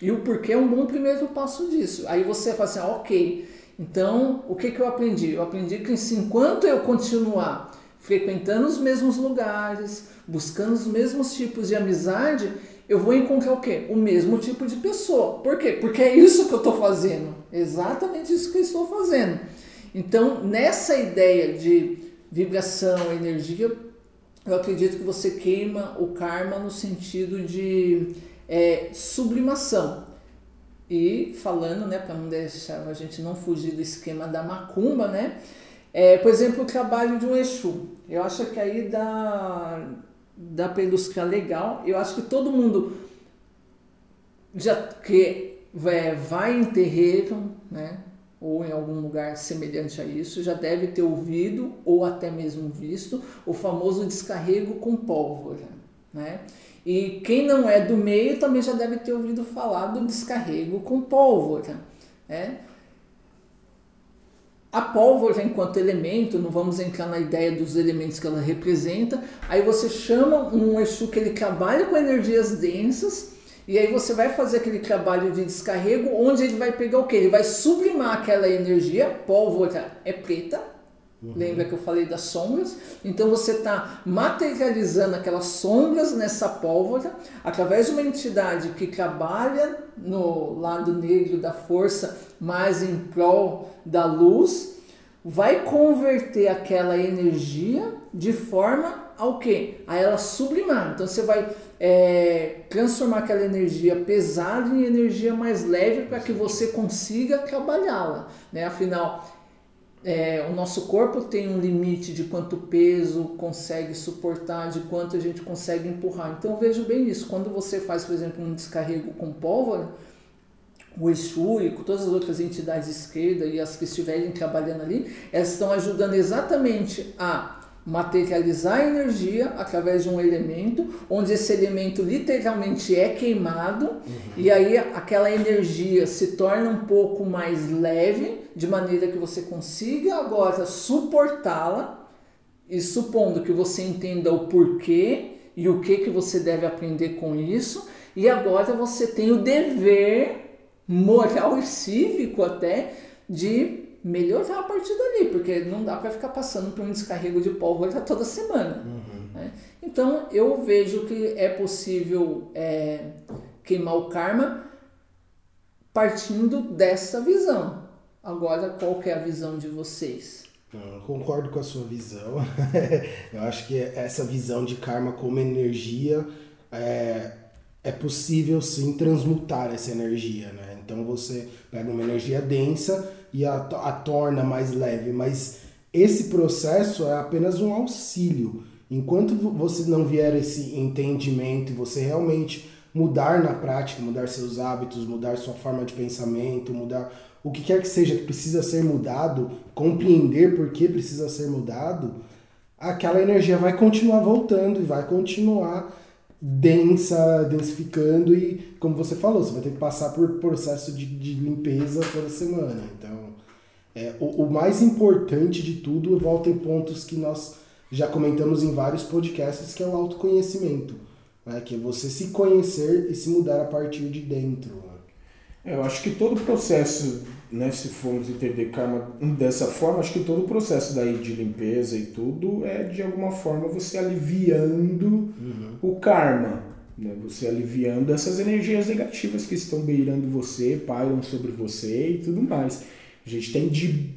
E o porquê é um bom primeiro passo disso. Aí você fala assim, ah, ok, Então, o que, que eu aprendi? Eu aprendi que enquanto eu continuar frequentando os mesmos lugares, buscando os mesmos tipos de amizade, eu vou encontrar o quê? O mesmo tipo de pessoa. Por quê? Porque é isso que eu estou fazendo. Exatamente isso que eu estou fazendo. Então, nessa ideia de vibração, energia, eu acredito que você queima o karma no sentido de é, sublimação. E falando, né, para não deixar a gente não fugir do esquema da macumba, né? É, por exemplo, o trabalho de um Exu. Eu acho que aí dá, dá para ilustrar legal. Eu acho que todo mundo já que é, vai em terreiro, né? ou em algum lugar semelhante a isso, já deve ter ouvido ou até mesmo visto o famoso descarrego com pólvora. Né? E quem não é do meio também já deve ter ouvido falar do descarrego com pólvora. Né? A pólvora, enquanto elemento, não vamos entrar na ideia dos elementos que ela representa, aí você chama um Exu que ele trabalha com energias densas e aí você vai fazer aquele trabalho de descarrego, onde ele vai pegar o que? Ele vai sublimar aquela energia, pólvora é preta, uhum. lembra que eu falei das sombras? Então você está materializando aquelas sombras nessa pólvora, através de uma entidade que trabalha no lado negro da força, mais em prol da luz, vai converter aquela energia de forma ao que? A ela sublimar. Então você vai é, transformar aquela energia pesada em energia mais leve para que você consiga trabalhá-la. Né? Afinal, é, o nosso corpo tem um limite de quanto peso consegue suportar, de quanto a gente consegue empurrar. Então veja bem isso. Quando você faz, por exemplo, um descarrego com pólvora, o Exu e com todas as outras entidades de esquerda e as que estiverem trabalhando ali, elas estão ajudando exatamente a materializar a energia através de um elemento, onde esse elemento literalmente é queimado, uhum. e aí aquela energia se torna um pouco mais leve, de maneira que você consiga agora suportá-la, e supondo que você entenda o porquê e o que, que você deve aprender com isso, e agora você tem o dever moral e cívico até de melhorar a partir dali, porque não dá para ficar passando por um descarrego de pólvora toda semana. Uhum. Né? Então eu vejo que é possível é, queimar o karma partindo dessa visão. Agora, qual é a visão de vocês? Eu concordo com a sua visão. eu acho que essa visão de karma como energia é, é possível sim transmutar essa energia, né? Então você pega uma energia densa e a, a torna mais leve, mas esse processo é apenas um auxílio. Enquanto você não vier esse entendimento e você realmente mudar na prática, mudar seus hábitos, mudar sua forma de pensamento, mudar o que quer que seja que precisa ser mudado, compreender por que precisa ser mudado, aquela energia vai continuar voltando e vai continuar densa, densificando e, como você falou, você vai ter que passar por processo de, de limpeza toda semana. Então, é, o, o mais importante de tudo volta em pontos que nós já comentamos em vários podcasts, que é o autoconhecimento. Né? Que é você se conhecer e se mudar a partir de dentro. Né? É, eu acho que todo o processo, né, se formos entender karma dessa forma, acho que todo o processo daí de limpeza e tudo é de alguma forma você aliviando uhum. o karma. Né? Você aliviando essas energias negativas que estão beirando você, pairam sobre você e tudo mais. A gente tem de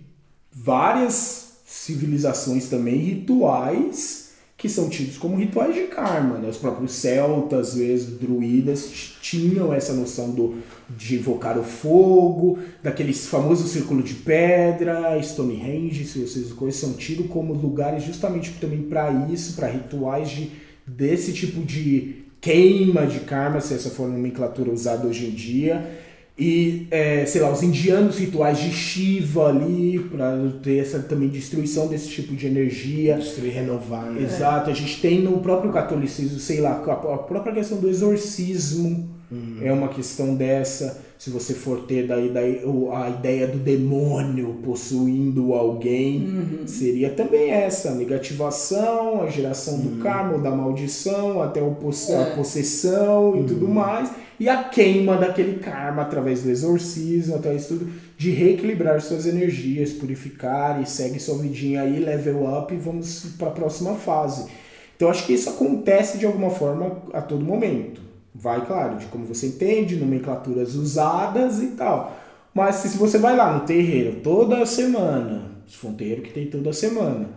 várias civilizações também rituais que são tidos como rituais de karma. Né? Os próprios celtas, às vezes, druidas, tinham essa noção do, de invocar o fogo, daquele famoso círculo de pedra, Stonehenge, se vocês conhecem, são tidos como lugares justamente também para isso, para rituais de, desse tipo de queima de karma, se essa for a nomenclatura usada hoje em dia. E, é, sei lá, os indianos rituais de Shiva ali, para ter essa também destruição desse tipo de energia. Destruir, renovar, né? Exato. A gente tem no próprio catolicismo, sei lá, a própria questão do exorcismo uhum. é uma questão dessa. Se você for ter daí, daí a ideia do demônio possuindo alguém, uhum. seria também essa, a negativação, a geração uhum. do karma, da maldição, até o poss é. a possessão e tudo uhum. mais e a queima daquele karma através do exorcismo, através tudo, de reequilibrar suas energias, purificar e segue sua vidinha aí, level up e vamos para a próxima fase. Então acho que isso acontece de alguma forma a todo momento. Vai, claro, de como você entende, nomenclaturas usadas e tal. Mas se você vai lá no terreiro toda semana, se for um terreiro que tem toda semana,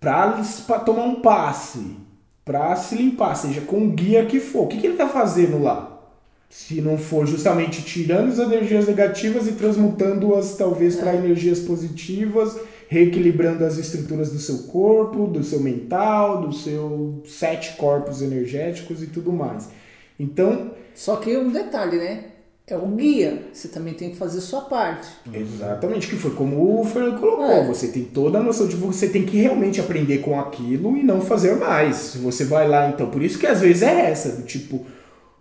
para tomar um passe, para se limpar, seja com o guia que for, o que, que ele está fazendo lá? Se não for justamente tirando as energias negativas e transmutando-as talvez para energias positivas, reequilibrando as estruturas do seu corpo, do seu mental, do seu sete corpos energéticos e tudo mais. Então. Só que um detalhe, né? É o guia. Você também tem que fazer sua parte. Exatamente, que foi como o Fernando colocou. É. Você tem toda a noção de você tem que realmente aprender com aquilo e não fazer mais. Você vai lá, então, por isso que às vezes é essa, do tipo,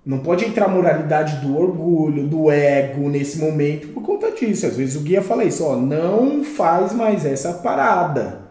não pode entrar a moralidade do orgulho, do ego nesse momento por conta disso. Às vezes o guia fala isso, ó, não faz mais essa parada.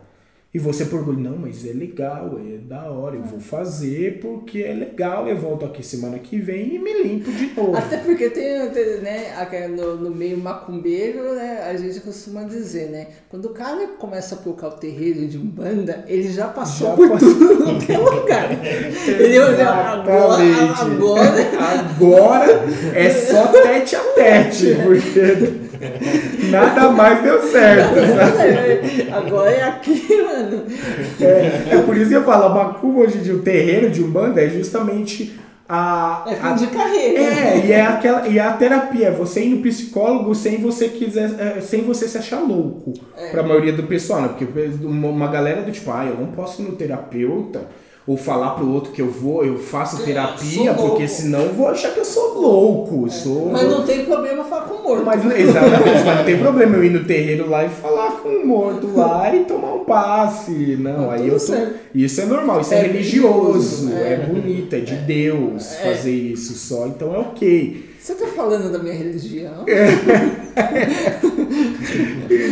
E você por orgulho, não, mas é legal, é da hora, eu vou fazer porque é legal, eu volto aqui semana que vem e me limpo de novo. Até porque tem, né, no, no meio macumbeiro, né, a gente costuma dizer, né, quando o cara começa a colocar o terreiro de Umbanda, ele já passou já por passou. tudo é lugar. ele agora, agora, agora é só tete a tete, porque Nada mais deu certo. Sabe? Agora é aqui, mano. É, é por isso que eu falo, a macumba hoje de um terreiro de Umbanda é justamente a. É fim a, de carreira. É, e é, aquela, e é a terapia, você ir no psicólogo sem você quiser, é, sem você se achar louco. É. Pra maioria do pessoal, né? Porque uma galera do tipo, ah, eu não posso ir no terapeuta ou falar pro outro que eu vou, eu faço terapia, porque senão eu vou achar que eu sou louco. É. Sou... Mas não tem problema falar com o morto. Mas, exatamente, mas não tem problema eu ir no terreiro lá e falar com o morto lá e tomar um passe. Não, tá aí eu tô. Isso é normal, isso é, é religioso, é. é. bonito, é de Deus é. fazer isso só, então é ok. Você tá falando da minha religião?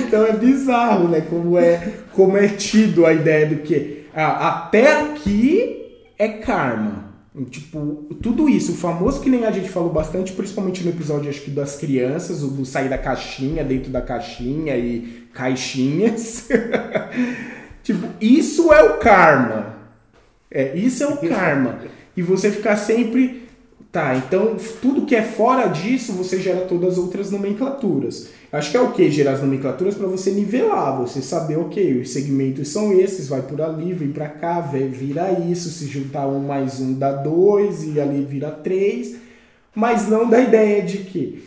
então é bizarro, né? Como é, como é tido a ideia do que ah, até aqui é karma. Tipo, tudo isso, o famoso que nem a gente falou bastante, principalmente no episódio acho que das crianças, o do sair da caixinha, dentro da caixinha e caixinhas. tipo, isso é o karma. É, isso é o karma. E você ficar sempre. Tá, então tudo que é fora disso, você gera todas as outras nomenclaturas. Acho que é o que gerar as nomenclaturas para você nivelar, você saber, ok, os segmentos são esses, vai por ali, vem para cá, vira isso, se juntar um mais um dá dois e ali vira três, mas não da ideia de que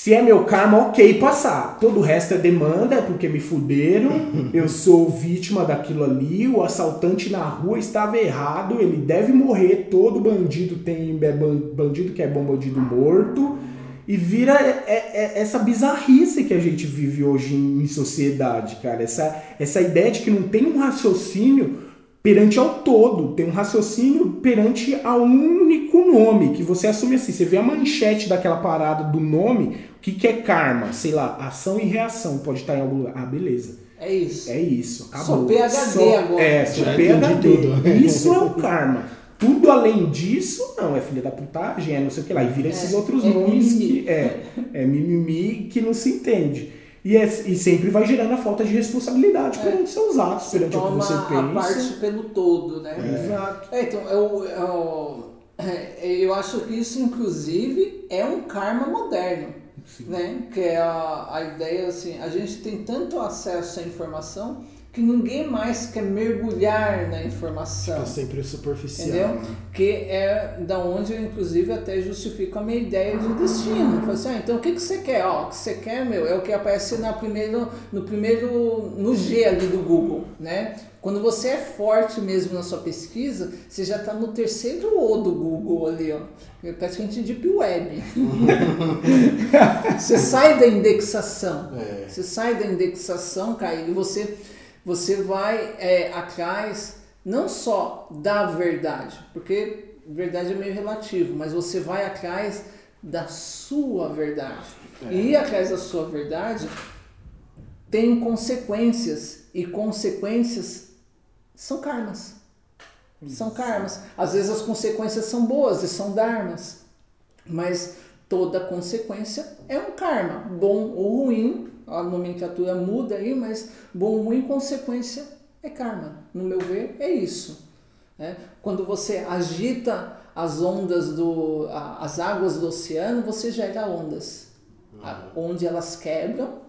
se é meu karma, ok, passar. Todo o resto é demanda, é porque me fuderam, eu sou vítima daquilo ali, o assaltante na rua estava errado, ele deve morrer, todo bandido tem é bandido que é bom bandido morto e vira é, é, essa bizarrice que a gente vive hoje em, em, sociedade, cara. Essa, essa ideia de que não tem um raciocínio perante ao todo, tem um raciocínio perante a um único nome, que você assume assim. Você vê a manchete daquela parada do nome, o que, que é karma? Sei lá, ação e reação, pode estar em algum lugar. Ah, beleza. É isso. É isso. Acabou. Sou PHD Só, agora. É, sou PHD. Tudo. Isso é o karma. Tudo além disso, não, é filha da putagem, é não sei o que lá. E vira é, esses outros é nomes mimimi. que é, é mimimi que não se entende. E, é, e sempre vai gerando a falta de responsabilidade é. perante seus atos, perante o que você pensa. a parte pelo todo, né? É. Exato. É, então, eu, eu, é, eu acho que isso, inclusive, é um karma moderno. Sim. Né? Que é a, a ideia assim, a gente tem tanto acesso à informação que ninguém mais quer mergulhar na informação. Fica sempre superficial. Entendeu? Né? Que é da onde eu, inclusive, até justifico a minha ideia de destino. Falo assim, ah, então o que, que você quer? Ó, o que você quer, meu, é o que aparece na primeiro, no primeiro, no G ali do Google, né? Quando você é forte mesmo na sua pesquisa, você já está no terceiro O do Google ali, ó. É praticamente Deep Web. você sai da indexação. É. Você sai da indexação, cara, e você você vai é, atrás não só da verdade, porque verdade é meio relativo, mas você vai atrás da sua verdade. É. E ir atrás da sua verdade tem consequências, e consequências são karmas. São karmas. Às vezes as consequências são boas e são dharmas. Mas toda consequência é um karma, bom ou ruim, a nomenclatura muda aí, mas bom ou ruim, consequência é karma. No meu ver, é isso. Né? Quando você agita as ondas do, as águas do oceano, você gera ondas. Uhum. Onde elas quebram.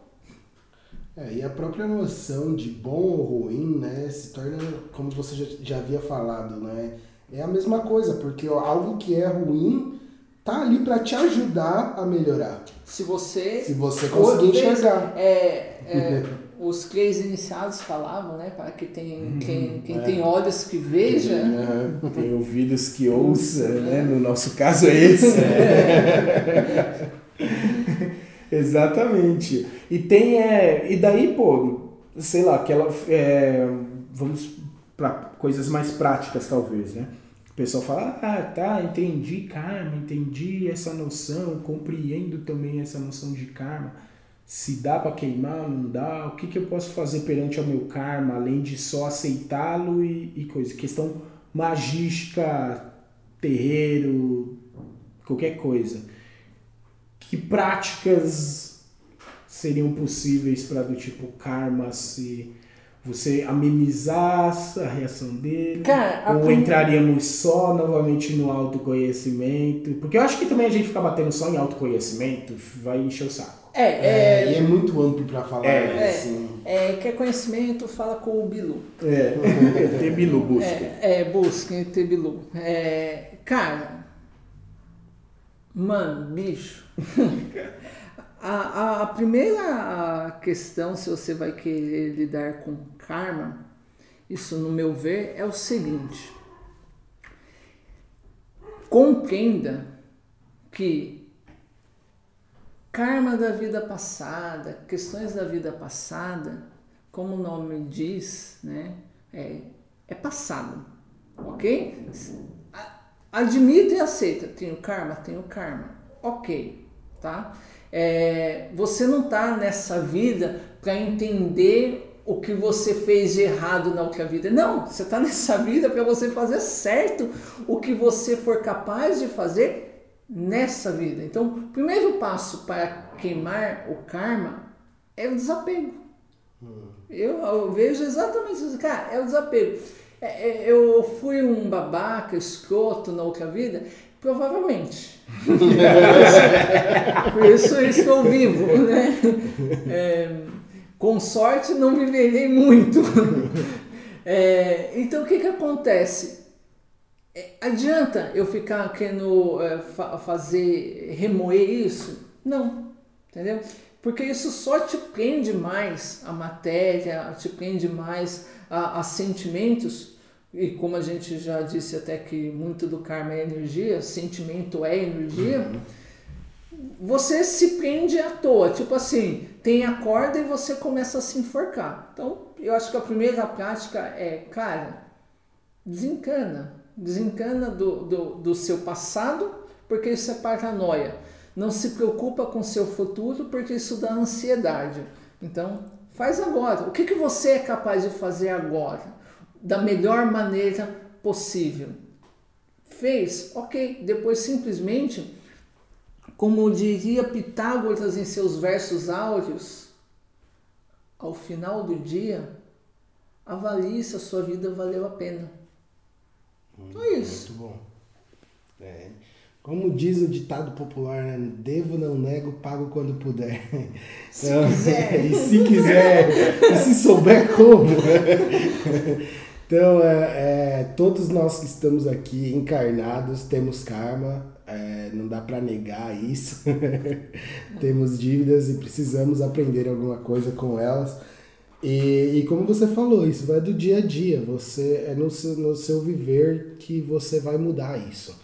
É, e a própria noção de bom ou ruim, né, se torna, como você já, já havia falado, né, é a mesma coisa, porque algo que é ruim tá ali para te ajudar a melhorar. Se você se você conseguir enxergar. É, é, os três iniciados falavam, né, para que tem uhum. quem, quem é. tem olhos que veja, tem, tem ouvidos que ouça, né? No nosso caso é esse. Exatamente. E tem é, e daí, pô, sei lá, aquela é, vamos para coisas mais práticas talvez, né? Pessoal fala, ah, tá, entendi karma, entendi essa noção, compreendo também essa noção de karma. Se dá para queimar, não dá, o que, que eu posso fazer perante ao meu karma, além de só aceitá-lo e, e coisa. Questão magística, terreiro, qualquer coisa. Que práticas seriam possíveis para do tipo karma se você amenizar a reação dele? Cara, ou entraríamos só novamente no autoconhecimento? Porque eu acho que também a gente ficar batendo só em autoconhecimento vai encher o saco. É, é, é, e é muito amplo para falar. É, assim. é, quer conhecimento, fala com o Bilu. É, ter Bilu, busca. É, é busca, ter Bilu. É, cara, mano, bicho. A, a, primeira questão, se você vai querer lidar com karma, isso no meu ver é o seguinte: compreenda que karma da vida passada, questões da vida passada, como o nome diz, né, é, é passado, ok? Admita e aceita. Tenho karma, tenho karma, ok, tá? É, você não está nessa vida para entender o que você fez de errado na outra vida. Não, você está nessa vida para você fazer certo o que você for capaz de fazer nessa vida. Então, o primeiro passo para queimar o karma é o desapego. Eu, eu, vejo exatamente isso. Cara, é o desapego. É, é, eu fui um babaca, escroto na outra vida, Provavelmente. Por isso eu estou vivo, né? É, com sorte não viverei muito. É, então o que, que acontece? É, adianta eu ficar querendo é, fa fazer, remoer isso? Não, entendeu? Porque isso só te prende mais a matéria, te prende mais a, a sentimentos e como a gente já disse até que muito do karma é energia, sentimento é energia, uhum. Você se prende à toa. Tipo assim, tem a corda e você começa a se enforcar. Então, eu acho que a primeira prática é, cara, desencana. Desencana do, do, do seu passado, porque isso é paranoia. Não se preocupa com seu futuro, porque isso dá ansiedade. Então, faz agora. O que, que você é capaz de fazer agora? da melhor maneira possível. Fez? Ok. Depois simplesmente, como diria Pitágoras em seus versos áureos, ao final do dia, avalie se a sua vida valeu a pena. Hum, é isso. Muito bom. É. Como diz o ditado popular, né? devo, não nego, pago quando puder. Se então, quiser. e se quiser, e se souber como. Então, é, é, todos nós que estamos aqui encarnados temos karma, é, não dá para negar isso. temos dívidas e precisamos aprender alguma coisa com elas. E, e, como você falou, isso vai do dia a dia. Você é no seu, no seu viver que você vai mudar isso.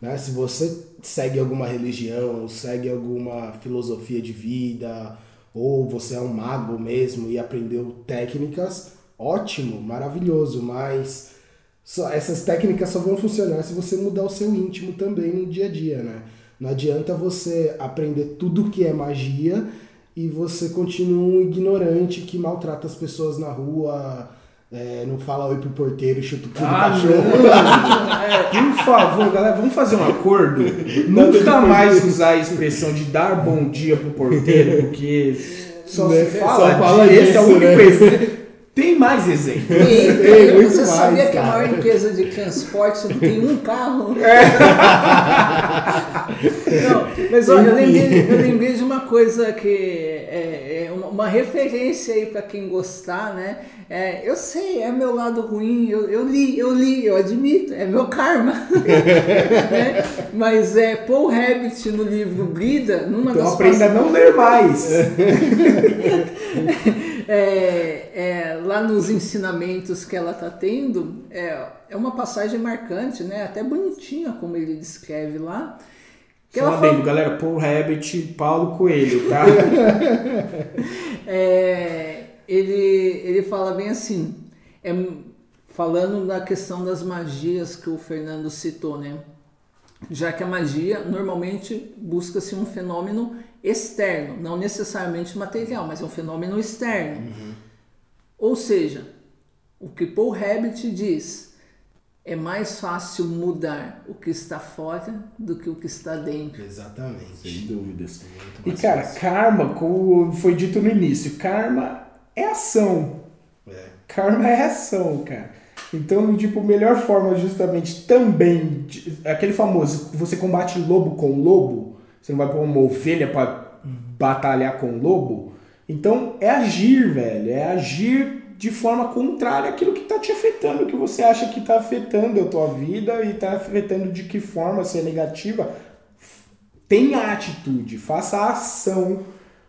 Né? Se você segue alguma religião, segue alguma filosofia de vida, ou você é um mago mesmo e aprendeu técnicas, ótimo, maravilhoso, mas só, essas técnicas só vão funcionar se você mudar o seu íntimo também no dia a dia, né? Não adianta você aprender tudo que é magia e você continua um ignorante que maltrata as pessoas na rua, é, não fala oi pro porteiro, chuta o cu do Ah, cachorro. Por favor, galera, vamos fazer um acordo. Nunca mais usar a expressão de dar bom dia pro porteiro, porque só Né? se fala, Só fala de, esse é o disso, único né? Tem mais exemplos. E, Tem muito você mais, sabia que a cara. maior empresa de transporte não tem um carro? É. Não, mas olha, eu lembrei, eu lembrei de uma coisa que é, é uma, uma referência aí para quem gostar, né? É, eu sei, é meu lado ruim, eu, eu li, eu li, eu admito, é meu karma. né? Mas é Paul Rabbit no livro Brida, numa Então das aprenda a não ler mais. é, é, lá nos ensinamentos que ela está tendo, é, é uma passagem marcante, né? Até bonitinha como ele descreve lá. Que Só ela fala, galera, Paul Rabbit, Paulo Coelho, tá? é, ele, ele fala bem assim, é, falando da questão das magias que o Fernando citou, né? Já que a magia normalmente busca-se um fenômeno externo, não necessariamente material, mas é um fenômeno externo. Ou seja, o que Paul Rabbit diz é mais fácil mudar o que está fora do que o que está dentro. Exatamente. Sem dúvidas. Muito E cara, fácil. karma, como foi dito no início, karma é ação. É. Karma é ação, cara. Então, tipo, melhor forma justamente também, de- aquele famoso, você combate lobo com lobo, você não vai pôr uma ovelha pra batalhar com lobo. Então, é agir, velho, é agir de forma contrária àquilo que tá te afetando, que você acha que tá afetando a tua vida e tá afetando de que forma, se é negativa. Tenha atitude, faça a ação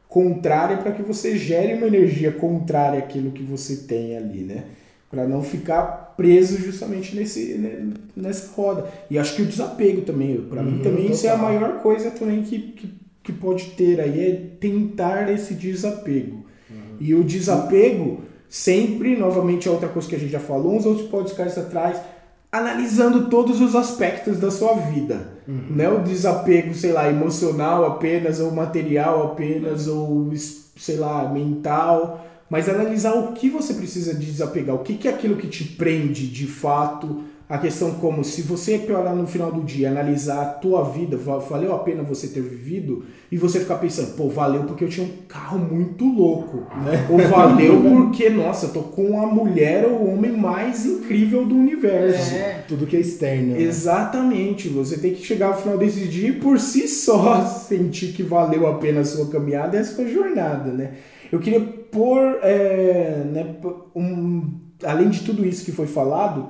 contrária para que você gere uma energia contrária àquilo que você tem ali, né? Para não ficar preso justamente nesse, né, nessa roda. E acho que o desapego também, para mim Uhum, também isso é a total. maior coisa também que, que, que pode ter aí, é tentar esse desapego. Uhum. E o desapego, sempre, novamente, é outra coisa que a gente já falou uns outros podcasts atrás, analisando todos os aspectos da sua vida. Uhum. Não é o desapego, sei lá, emocional apenas, ou material apenas, ou, sei lá, mental. Mas analisar o que você precisa de desapegar, o que, que é aquilo que te prende de fato. A questão como, se você olhar no final do dia, analisar a tua vida, va- valeu a pena você ter vivido, e você ficar pensando, pô, valeu porque eu tinha um carro muito louco. Né? Ou valeu porque, nossa, tô com a mulher ou o homem mais incrível do universo. É. Tudo que é externo. né? Exatamente, você tem que chegar ao final desse dia e por si só sentir que valeu a pena a sua caminhada e a sua jornada, né? Eu queria pôr, é, né, um, além de tudo isso que foi falado,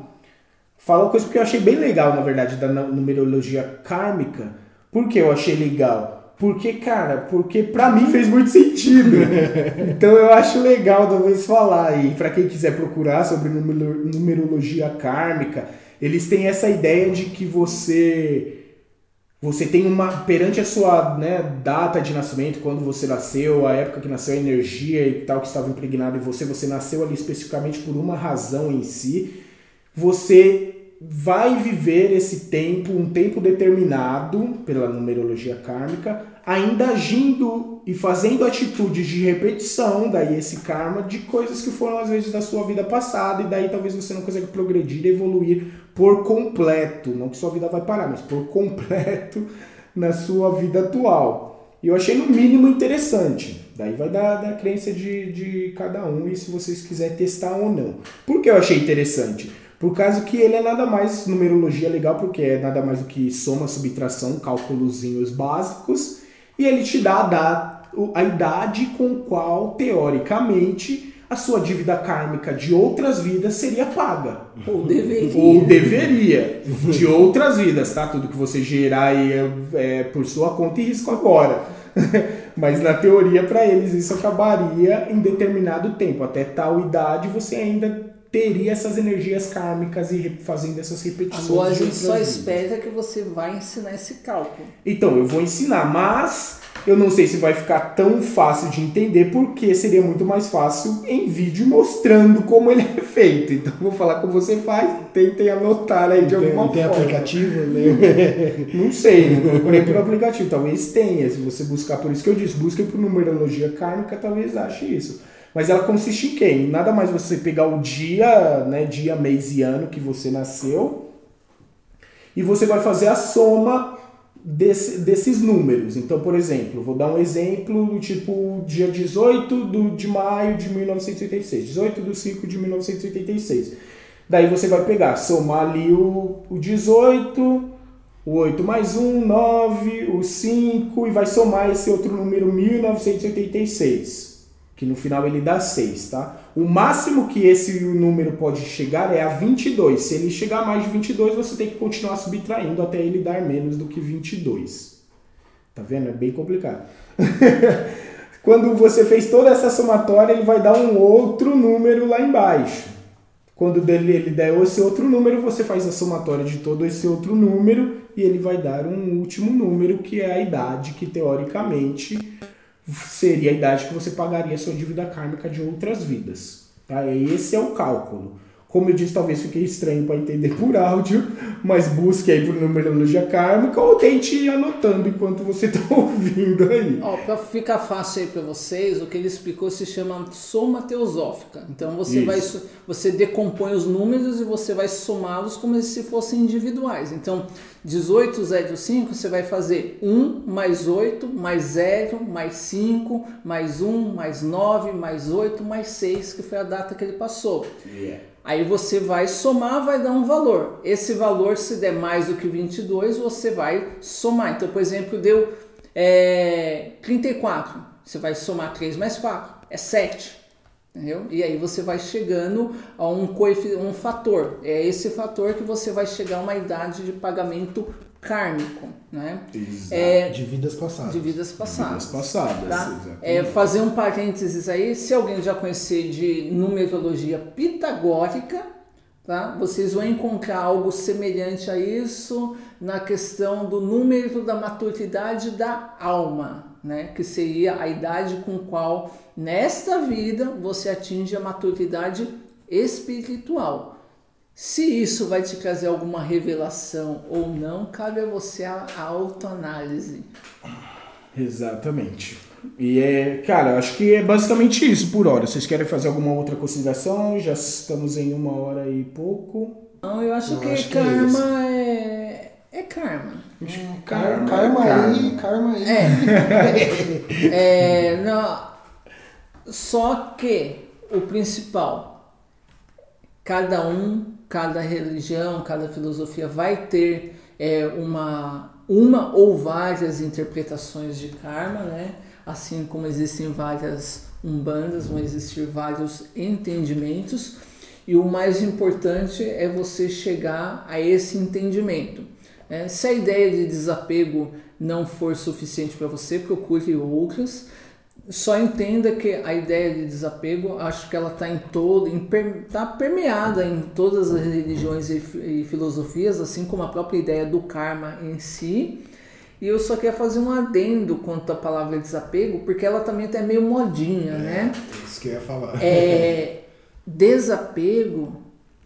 falar uma coisa que eu achei bem legal, na verdade, da nu- numerologia kármica. Por que eu achei legal? Porque, cara, porque pra mim fez muito sentido. então eu acho legal talvez falar. E pra quem quiser procurar sobre numero- numerologia kármica, eles têm essa ideia de que você você tem uma perante a sua né, data de nascimento, quando você nasceu, a época que nasceu, a energia e tal que estava impregnada em você, você nasceu ali especificamente por uma razão em si. Você vai viver esse tempo, um tempo determinado pela numerologia kármica, ainda agindo e fazendo atitudes de repetição, daí esse karma, de coisas que foram às vezes da sua vida passada, e daí talvez você não consiga progredir, evoluir por completo. Não que sua vida vai parar, mas por completo na sua vida atual. E eu achei no mínimo interessante. Daí vai da, da crença de, de cada um e se vocês quiserem testar ou não. Por que eu achei interessante? Por causa que ele é nada mais, numerologia legal, porque é nada mais do que soma, subtração, cálculozinhos básicos, e ele te dá a, da- a idade com qual, teoricamente, a sua dívida kármica de outras vidas seria paga. Ou deveria. Ou deveria, de outras vidas, tá? Tudo que você gerar aí é, é por sua conta e risco agora. Mas na teoria, para eles, isso acabaria em determinado tempo. Até tal idade, você ainda teria essas energias kármicas e fazendo essas repetições. Agora a gente só espera que você vai ensinar esse cálculo. Então, eu vou ensinar, mas eu não sei se vai ficar tão fácil de entender, porque seria muito mais fácil em vídeo mostrando como ele é feito. Então, eu vou falar como você faz, tentem anotar aí de Tem, alguma tem forma. aplicativo, né? Não sei, não procurei por aplicativo, talvez tenha, se você buscar, por isso que eu disse, busque por numerologia kármica, talvez ache isso. Mas ela consiste em quê? Em nada mais você pegar o dia, né, dia, mês e ano que você nasceu e você vai fazer a soma desse, desses números. Então, por exemplo, vou dar um exemplo do tipo dia 18 do, de maio de 1986, 18 do 5 de 1986. Daí você vai pegar, somar ali o, o 18, o 8 mais 1, 9, o 5 e vai somar esse outro número 1986 que no final ele dá 6, tá? O máximo que esse número pode chegar é a 22. Se ele chegar a mais de 22, você tem que continuar subtraindo até ele dar menos do que 22. Tá vendo? É bem complicado. Quando você fez toda essa somatória, ele vai dar um outro número lá embaixo. Quando ele der esse outro número, você faz a somatória de todo esse outro número e ele vai dar um último número, que é a idade que teoricamente seria a idade que você pagaria a sua dívida kármica de outras vidas. Tá? Esse é o cálculo. Como eu disse, talvez fique estranho para entender por áudio, mas busque aí por numerologia kármica ou tente ir anotando enquanto você está ouvindo aí. Ó, para ficar fácil aí para vocês, o que ele explicou se chama soma teosófica. Então você vai você decompõe os números e você vai somá-los como se fossem individuais. Então, 18 zero 5, você vai fazer 1 mais 8 mais 0 mais 5 mais 1 mais 9 mais 8 mais 6, que foi a data que ele passou. Yeah. Aí você vai somar, vai dar um valor. Esse valor, se der mais do que 22, você vai somar. Então, por exemplo, deu é, 34. Você vai somar 3 mais 4, é 7. Entendeu? E aí você vai chegando a um, um fator. É esse fator que você vai chegar a uma idade de pagamento kármico, né? Exato. É, de vidas passadas. De vidas passadas. Vidas passadas. Tá? É, fazer um parênteses aí, se alguém já conhecer de numerologia pitagórica, tá? Vocês vão encontrar algo semelhante a isso na questão do número da maturidade da alma, né? Que seria a idade com qual nesta vida você atinge a maturidade espiritual. Se isso vai te trazer alguma revelação ou não, cabe a você a, a autoanálise. Exatamente. E é, cara, acho que é basicamente isso por hora. Vocês querem fazer alguma outra consideração? Já estamos em uma hora e pouco. Não, eu acho eu que acho karma que é, é, é karma. Hum, karma, karma, karma aí, karma aí. É. é, não, só que o principal, cada um cada religião, cada filosofia vai ter é, uma, uma ou várias interpretações de karma, né? assim como existem várias umbandas, vão existir vários entendimentos, e o mais importante é você chegar a esse entendimento. É, se a ideia de desapego não for suficiente para você, procure outras só entenda que a ideia de desapego, acho que ela está em todo, está permeada em todas as religiões e, e, filosofias, assim como a própria ideia do karma em si. E eu só quero fazer um adendo quanto à palavra desapego, porque ela também está meio modinha, é, né? Isso que eu ia falar. É, desapego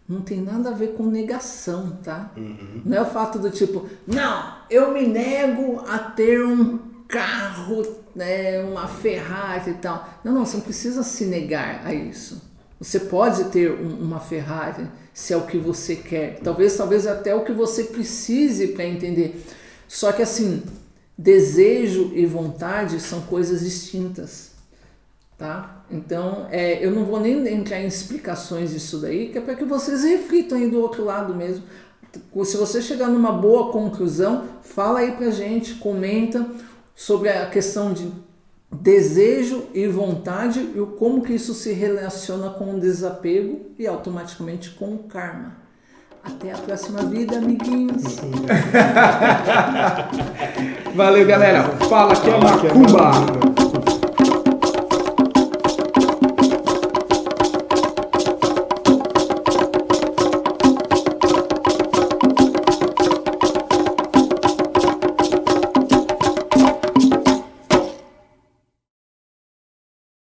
não tem nada a ver com negação, tá? Uhum. Não é o fato do tipo, não, eu me nego a ter um carro, né, uma Ferrari e tal. Não, não, você não precisa se negar a isso. Você pode ter um, uma Ferrari se é o que você quer. Talvez, talvez até o que você precise para entender. Só que assim, desejo e vontade são coisas distintas, tá? Então, é, eu não vou nem entrar em explicações disso daí, que é para que vocês reflitam aí do outro lado mesmo. Se você chegar numa boa conclusão, fala aí pra gente, comenta sobre a questão de desejo e vontade e como que isso se relaciona com o desapego e automaticamente com o karma. Até a próxima vida, amiguinhos. Valeu, galera. Fala que é macumba.